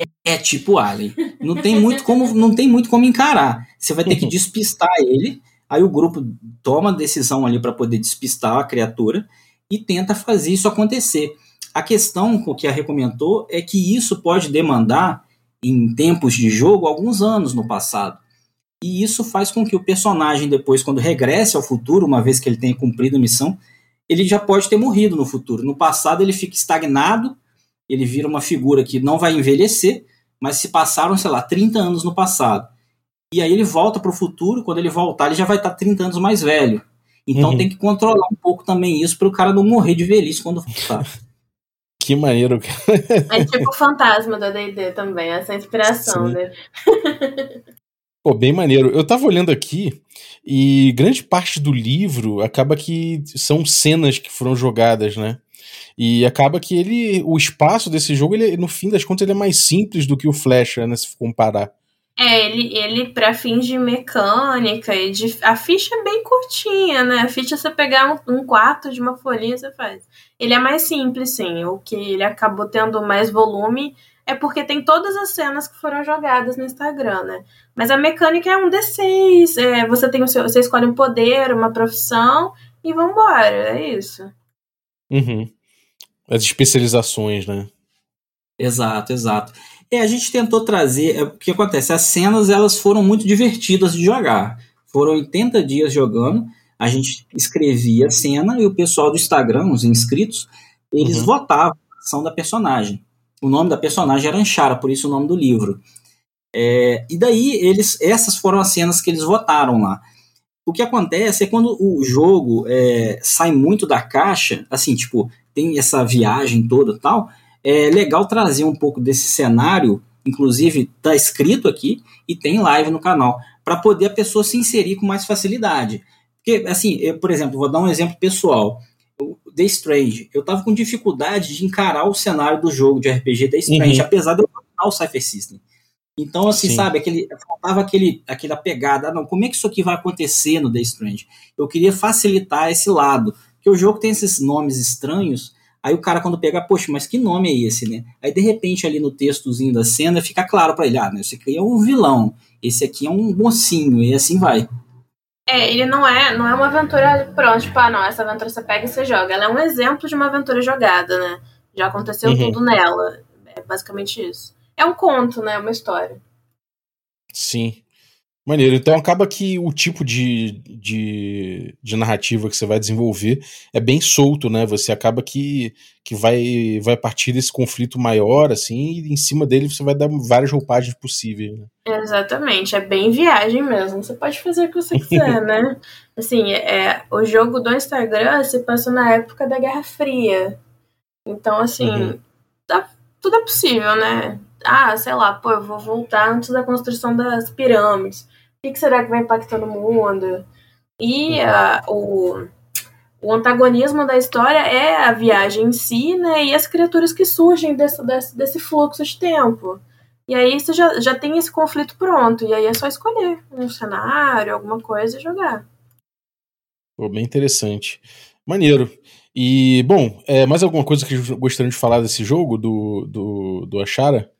É, é tipo Alien. Não tem muito como, não tem muito como encarar. Você vai ter que despistar ele Aí o grupo toma a decisão ali para poder despistar a criatura e tenta fazer isso acontecer. A questão que a recomendou é que isso pode demandar, em tempos de jogo, alguns anos no passado. E isso faz com que o personagem, depois, quando regresse ao futuro, uma vez que ele tenha cumprido a missão, ele já pode ter morrido no futuro. No passado, ele fica estagnado, ele vira uma figura que não vai envelhecer, mas se passaram, sei lá, 30 anos no passado. E aí ele volta para o futuro, quando ele voltar, ele já vai estar tá 30 anos mais velho. Então uhum. tem que controlar um pouco também isso para o cara não morrer de velhice quando voltar. que maneiro, cara. É tipo o fantasma da D&D também, essa inspiração, né? Pô, bem maneiro. Eu tava olhando aqui e grande parte do livro acaba que são cenas que foram jogadas, né? E acaba que ele, o espaço desse jogo, ele, no fim das contas, ele é mais simples do que o Flash, né? Se comparar. É, ele, ele para fins de mecânica e de. A ficha é bem curtinha, né? A ficha você pegar um, um quarto de uma folhinha, você faz. Ele é mais simples, sim. O que ele acabou tendo mais volume é porque tem todas as cenas que foram jogadas no Instagram, né? Mas a mecânica é um D6. É, você tem o seu. Você escolhe um poder, uma profissão e vambora. É isso. Uhum. As especializações, né? Exato, exato. É, a gente tentou trazer. É, o que acontece? As cenas elas foram muito divertidas de jogar. Foram 80 dias jogando. A gente escrevia a cena e o pessoal do Instagram, os inscritos, eles uhum. votavam a ação da personagem. O nome da personagem era Anchara, por isso o nome do livro. É, e daí eles, essas foram as cenas que eles votaram lá. O que acontece é quando o jogo é, sai muito da caixa, assim, tipo, tem essa viagem toda tal, é legal trazer um pouco desse cenário, inclusive está escrito aqui e tem live no canal, para poder a pessoa se inserir com mais facilidade. Porque, assim, eu, por exemplo, vou dar um exemplo pessoal. The Strange, eu tava com dificuldade de encarar o cenário do jogo de RPG The Strange, uhum. apesar de eu dominar o Cypher System. Então, assim, Sim. sabe, aquele, faltava aquele, aquela pegada, ah, não, como é que isso aqui vai acontecer no The Strange? Eu queria facilitar esse lado, porque o jogo tem esses nomes estranhos, Aí o cara, quando pega, poxa, mas que nome é esse, né? Aí de repente ali no textozinho da cena fica claro para ele: ah, esse aqui é um vilão, esse aqui é um mocinho, e assim vai. É, ele não é, não é uma aventura pronto, tipo, ah, não, essa aventura você pega e você joga. Ela é um exemplo de uma aventura jogada, né? Já aconteceu uhum. tudo nela. É basicamente isso. É um conto, né? Uma história. Sim. Maneiro. Então acaba que o tipo de, de, de, narrativa que você vai desenvolver é bem solto, né? Você acaba que, que vai, vai partir desse conflito maior, assim, e em cima dele você vai dar várias roupagens possíveis. Né? Exatamente, é bem viagem mesmo. Você pode fazer o que você quiser, né? Assim, é, o jogo do Instagram se passou na época da Guerra Fria. Então, assim, uhum. tá, tudo é possível, né? Ah, sei lá, pô, eu vou voltar antes da construção das pirâmides o que será que vai impactar no mundo? E uh, o, o antagonismo da história é a viagem em si, né? E as criaturas que surgem desse, desse, desse fluxo de tempo. E aí você já, já tem esse conflito pronto. E aí é só escolher um cenário, alguma coisa e jogar. Pô, bem interessante. Maneiro. E, bom, é, mais alguma coisa que gostariam de falar desse jogo, do, do, do Achara?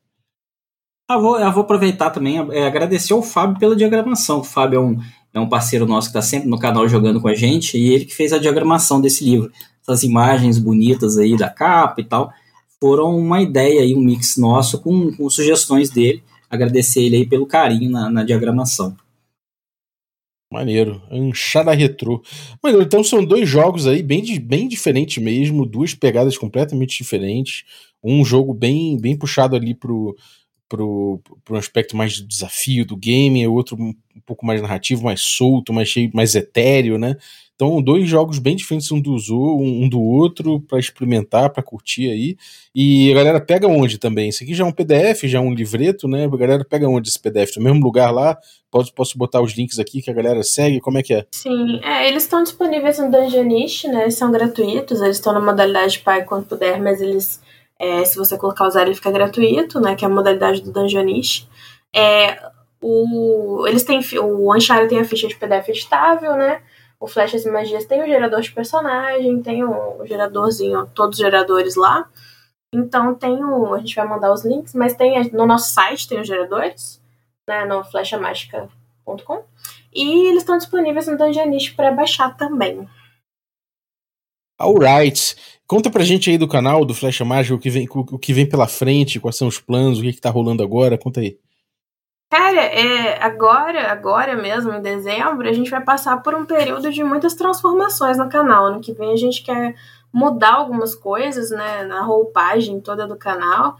Ah, vou, eu vou aproveitar também é, agradecer ao Fábio pela diagramação. O Fábio é um, é um parceiro nosso que está sempre no canal jogando com a gente e ele que fez a diagramação desse livro. Essas imagens bonitas aí da capa e tal foram uma ideia aí, um mix nosso com, com sugestões dele. Agradecer ele aí pelo carinho na, na diagramação. Maneiro. Anchada retrô. Maneiro, então são dois jogos aí bem, bem diferentes mesmo, duas pegadas completamente diferentes. Um jogo bem, bem puxado ali pro, pro, pro aspecto mais de desafio do game, o outro um pouco mais narrativo, mais solto, mais cheio, mais etéreo, né? Então, dois jogos bem diferentes um do, um do outro para experimentar, para curtir aí. E a galera pega onde também? Isso aqui já é um PDF, já é um livreto, né? A galera pega onde esse PDF? No mesmo lugar lá? Posso, posso botar os links aqui que a galera segue? Como é que é? Sim, é, eles estão disponíveis no Dungeonish, né? Eles são gratuitos, eles estão na modalidade pai quando puder, mas eles, é, se você colocar usar, ele fica gratuito, né? Que é a modalidade do Dungeonish. É, o, eles têm, o Uncharted tem a ficha de PDF editável, né? o Flechas e Magias tem o gerador de personagem, tem o, geradorzinho, todos os geradores lá. Então tem o. A gente vai mandar os links, mas tem no nosso site tem os geradores, né? No flechamagica.com. E eles estão disponíveis no Dungeonist para baixar também. Alright. Conta pra gente aí do canal do Flecha Mágica o que vem, o que vem pela frente, quais são os planos, o que, que tá rolando agora, conta aí. Cara, é, agora, agora mesmo, em dezembro, a gente vai passar por um período de muitas transformações no canal. Ano que vem a gente quer mudar algumas coisas, né, na roupagem toda do canal.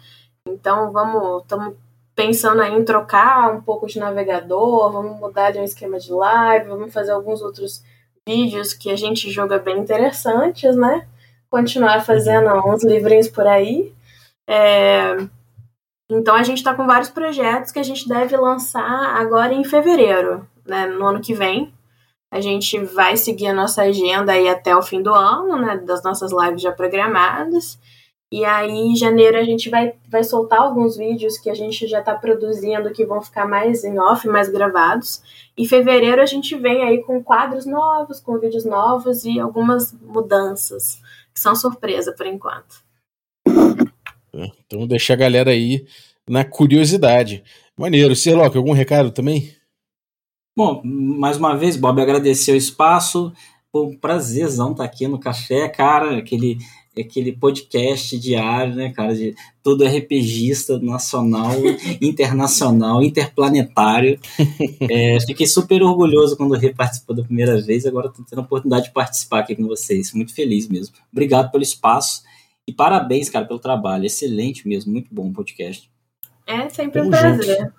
Então vamos, estamos pensando em trocar um pouco de navegador, vamos mudar de um esquema de live, vamos fazer alguns outros vídeos que a gente joga bem interessantes, né? Continuar fazendo uns livrinhos por aí. É, então a gente está com vários projetos que a gente deve lançar agora em fevereiro, né, no ano que vem. A gente vai seguir a nossa agenda aí até o fim do ano, né, das nossas lives já programadas. E aí, em janeiro, a gente vai, vai soltar alguns vídeos que a gente já está produzindo, que vão ficar mais em off, mais gravados. Em fevereiro, a gente vem aí com quadros novos, com vídeos novos e algumas mudanças, são surpresa por enquanto. Então deixa a galera aí na curiosidade. Maneiro. Serlock, algum recado também? Bom, mais uma vez, Bob, agradecer o espaço. Pô, um prazerzão estar tá aqui no café, cara. Aquele, aquele podcast diário, né, cara? De todo RPGista nacional, internacional, interplanetário. É, fiquei super orgulhoso quando o participou da primeira vez. Agora estou tendo a oportunidade de participar aqui com vocês. Muito feliz mesmo. Obrigado pelo espaço. E parabéns, cara, pelo trabalho. Excelente mesmo, muito bom o podcast. É sempre um prazer. Junto.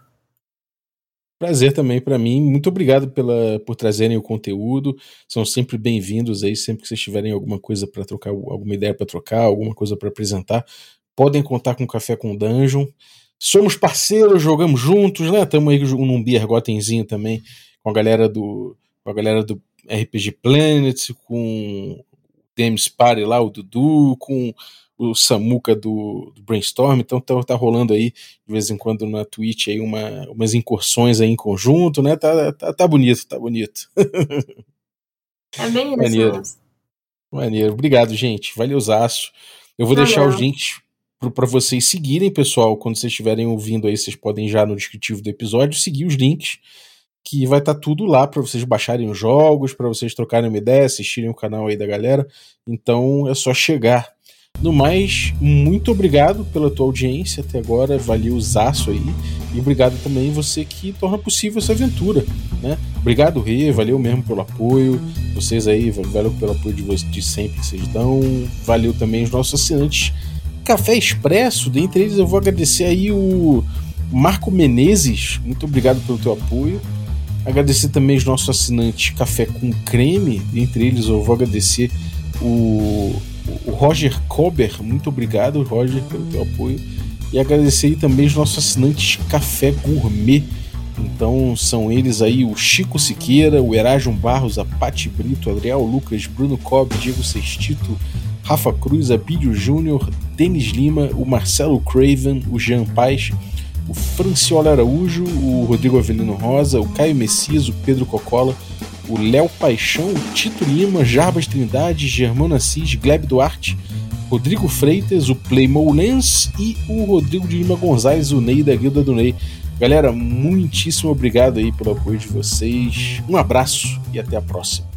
Prazer também para mim. Muito obrigado pela, por trazerem o conteúdo. São sempre bem-vindos aí, sempre que vocês tiverem alguma coisa para trocar, alguma ideia para trocar, alguma coisa para apresentar, podem contar com o Café com Dungeon. Somos parceiros, jogamos juntos, né? Estamos aí num Beer Gotenzinho também com a galera do com a galera do RPG Planet, com Games Party lá, o Dudu, com o Samuca do, do, Brainstorm, então tá, tá, rolando aí de vez em quando na Twitch aí uma, umas incursões aí em conjunto, né? Tá, tá, tá bonito, tá bonito. É bem isso. Maneiro. Maneiro. Obrigado, gente. Valeuzaço. Eu vou Valeu. deixar os links para vocês seguirem, pessoal. Quando vocês estiverem ouvindo aí, vocês podem já no descritivo do episódio seguir os links que vai estar tá tudo lá para vocês baixarem os jogos, para vocês trocarem uma ideia, assistirem o canal aí da galera. Então é só chegar. No mais, muito obrigado pela tua audiência até agora, valeu o zaço aí. E obrigado também você que torna possível essa aventura, né? Obrigado, Rê, valeu mesmo pelo apoio. Vocês aí, valeu pelo apoio de, vocês, de sempre que vocês dão. Valeu também os nossos assinantes Café Expresso, dentre eles eu vou agradecer aí o Marco Menezes, muito obrigado pelo teu apoio. Agradecer também os nossos assinantes Café com Creme, entre eles eu vou agradecer o, o Roger Kober, muito obrigado, Roger, pelo teu apoio. E agradecer também os nossos assinantes Café Gourmet. Então são eles aí o Chico Siqueira, o Erasmo Barros, a Pati Brito, Adriel Lucas, Bruno Cobb, Diego Sextito, Rafa Cruz, Abílio Júnior, Denis Lima, o Marcelo Craven, o Jean Paes, o Franciola Araújo, o Rodrigo Avelino Rosa, o Caio Messias, o Pedro Cocola, o Léo Paixão, Tito Lima, Jarbas Trindade, Germano Assis, Gleb Duarte, Rodrigo Freitas, o Playmo Lens e o Rodrigo de Lima Gonzalez, o Ney da Guilda do Ney. Galera, muitíssimo obrigado aí pelo apoio de vocês. Um abraço e até a próxima.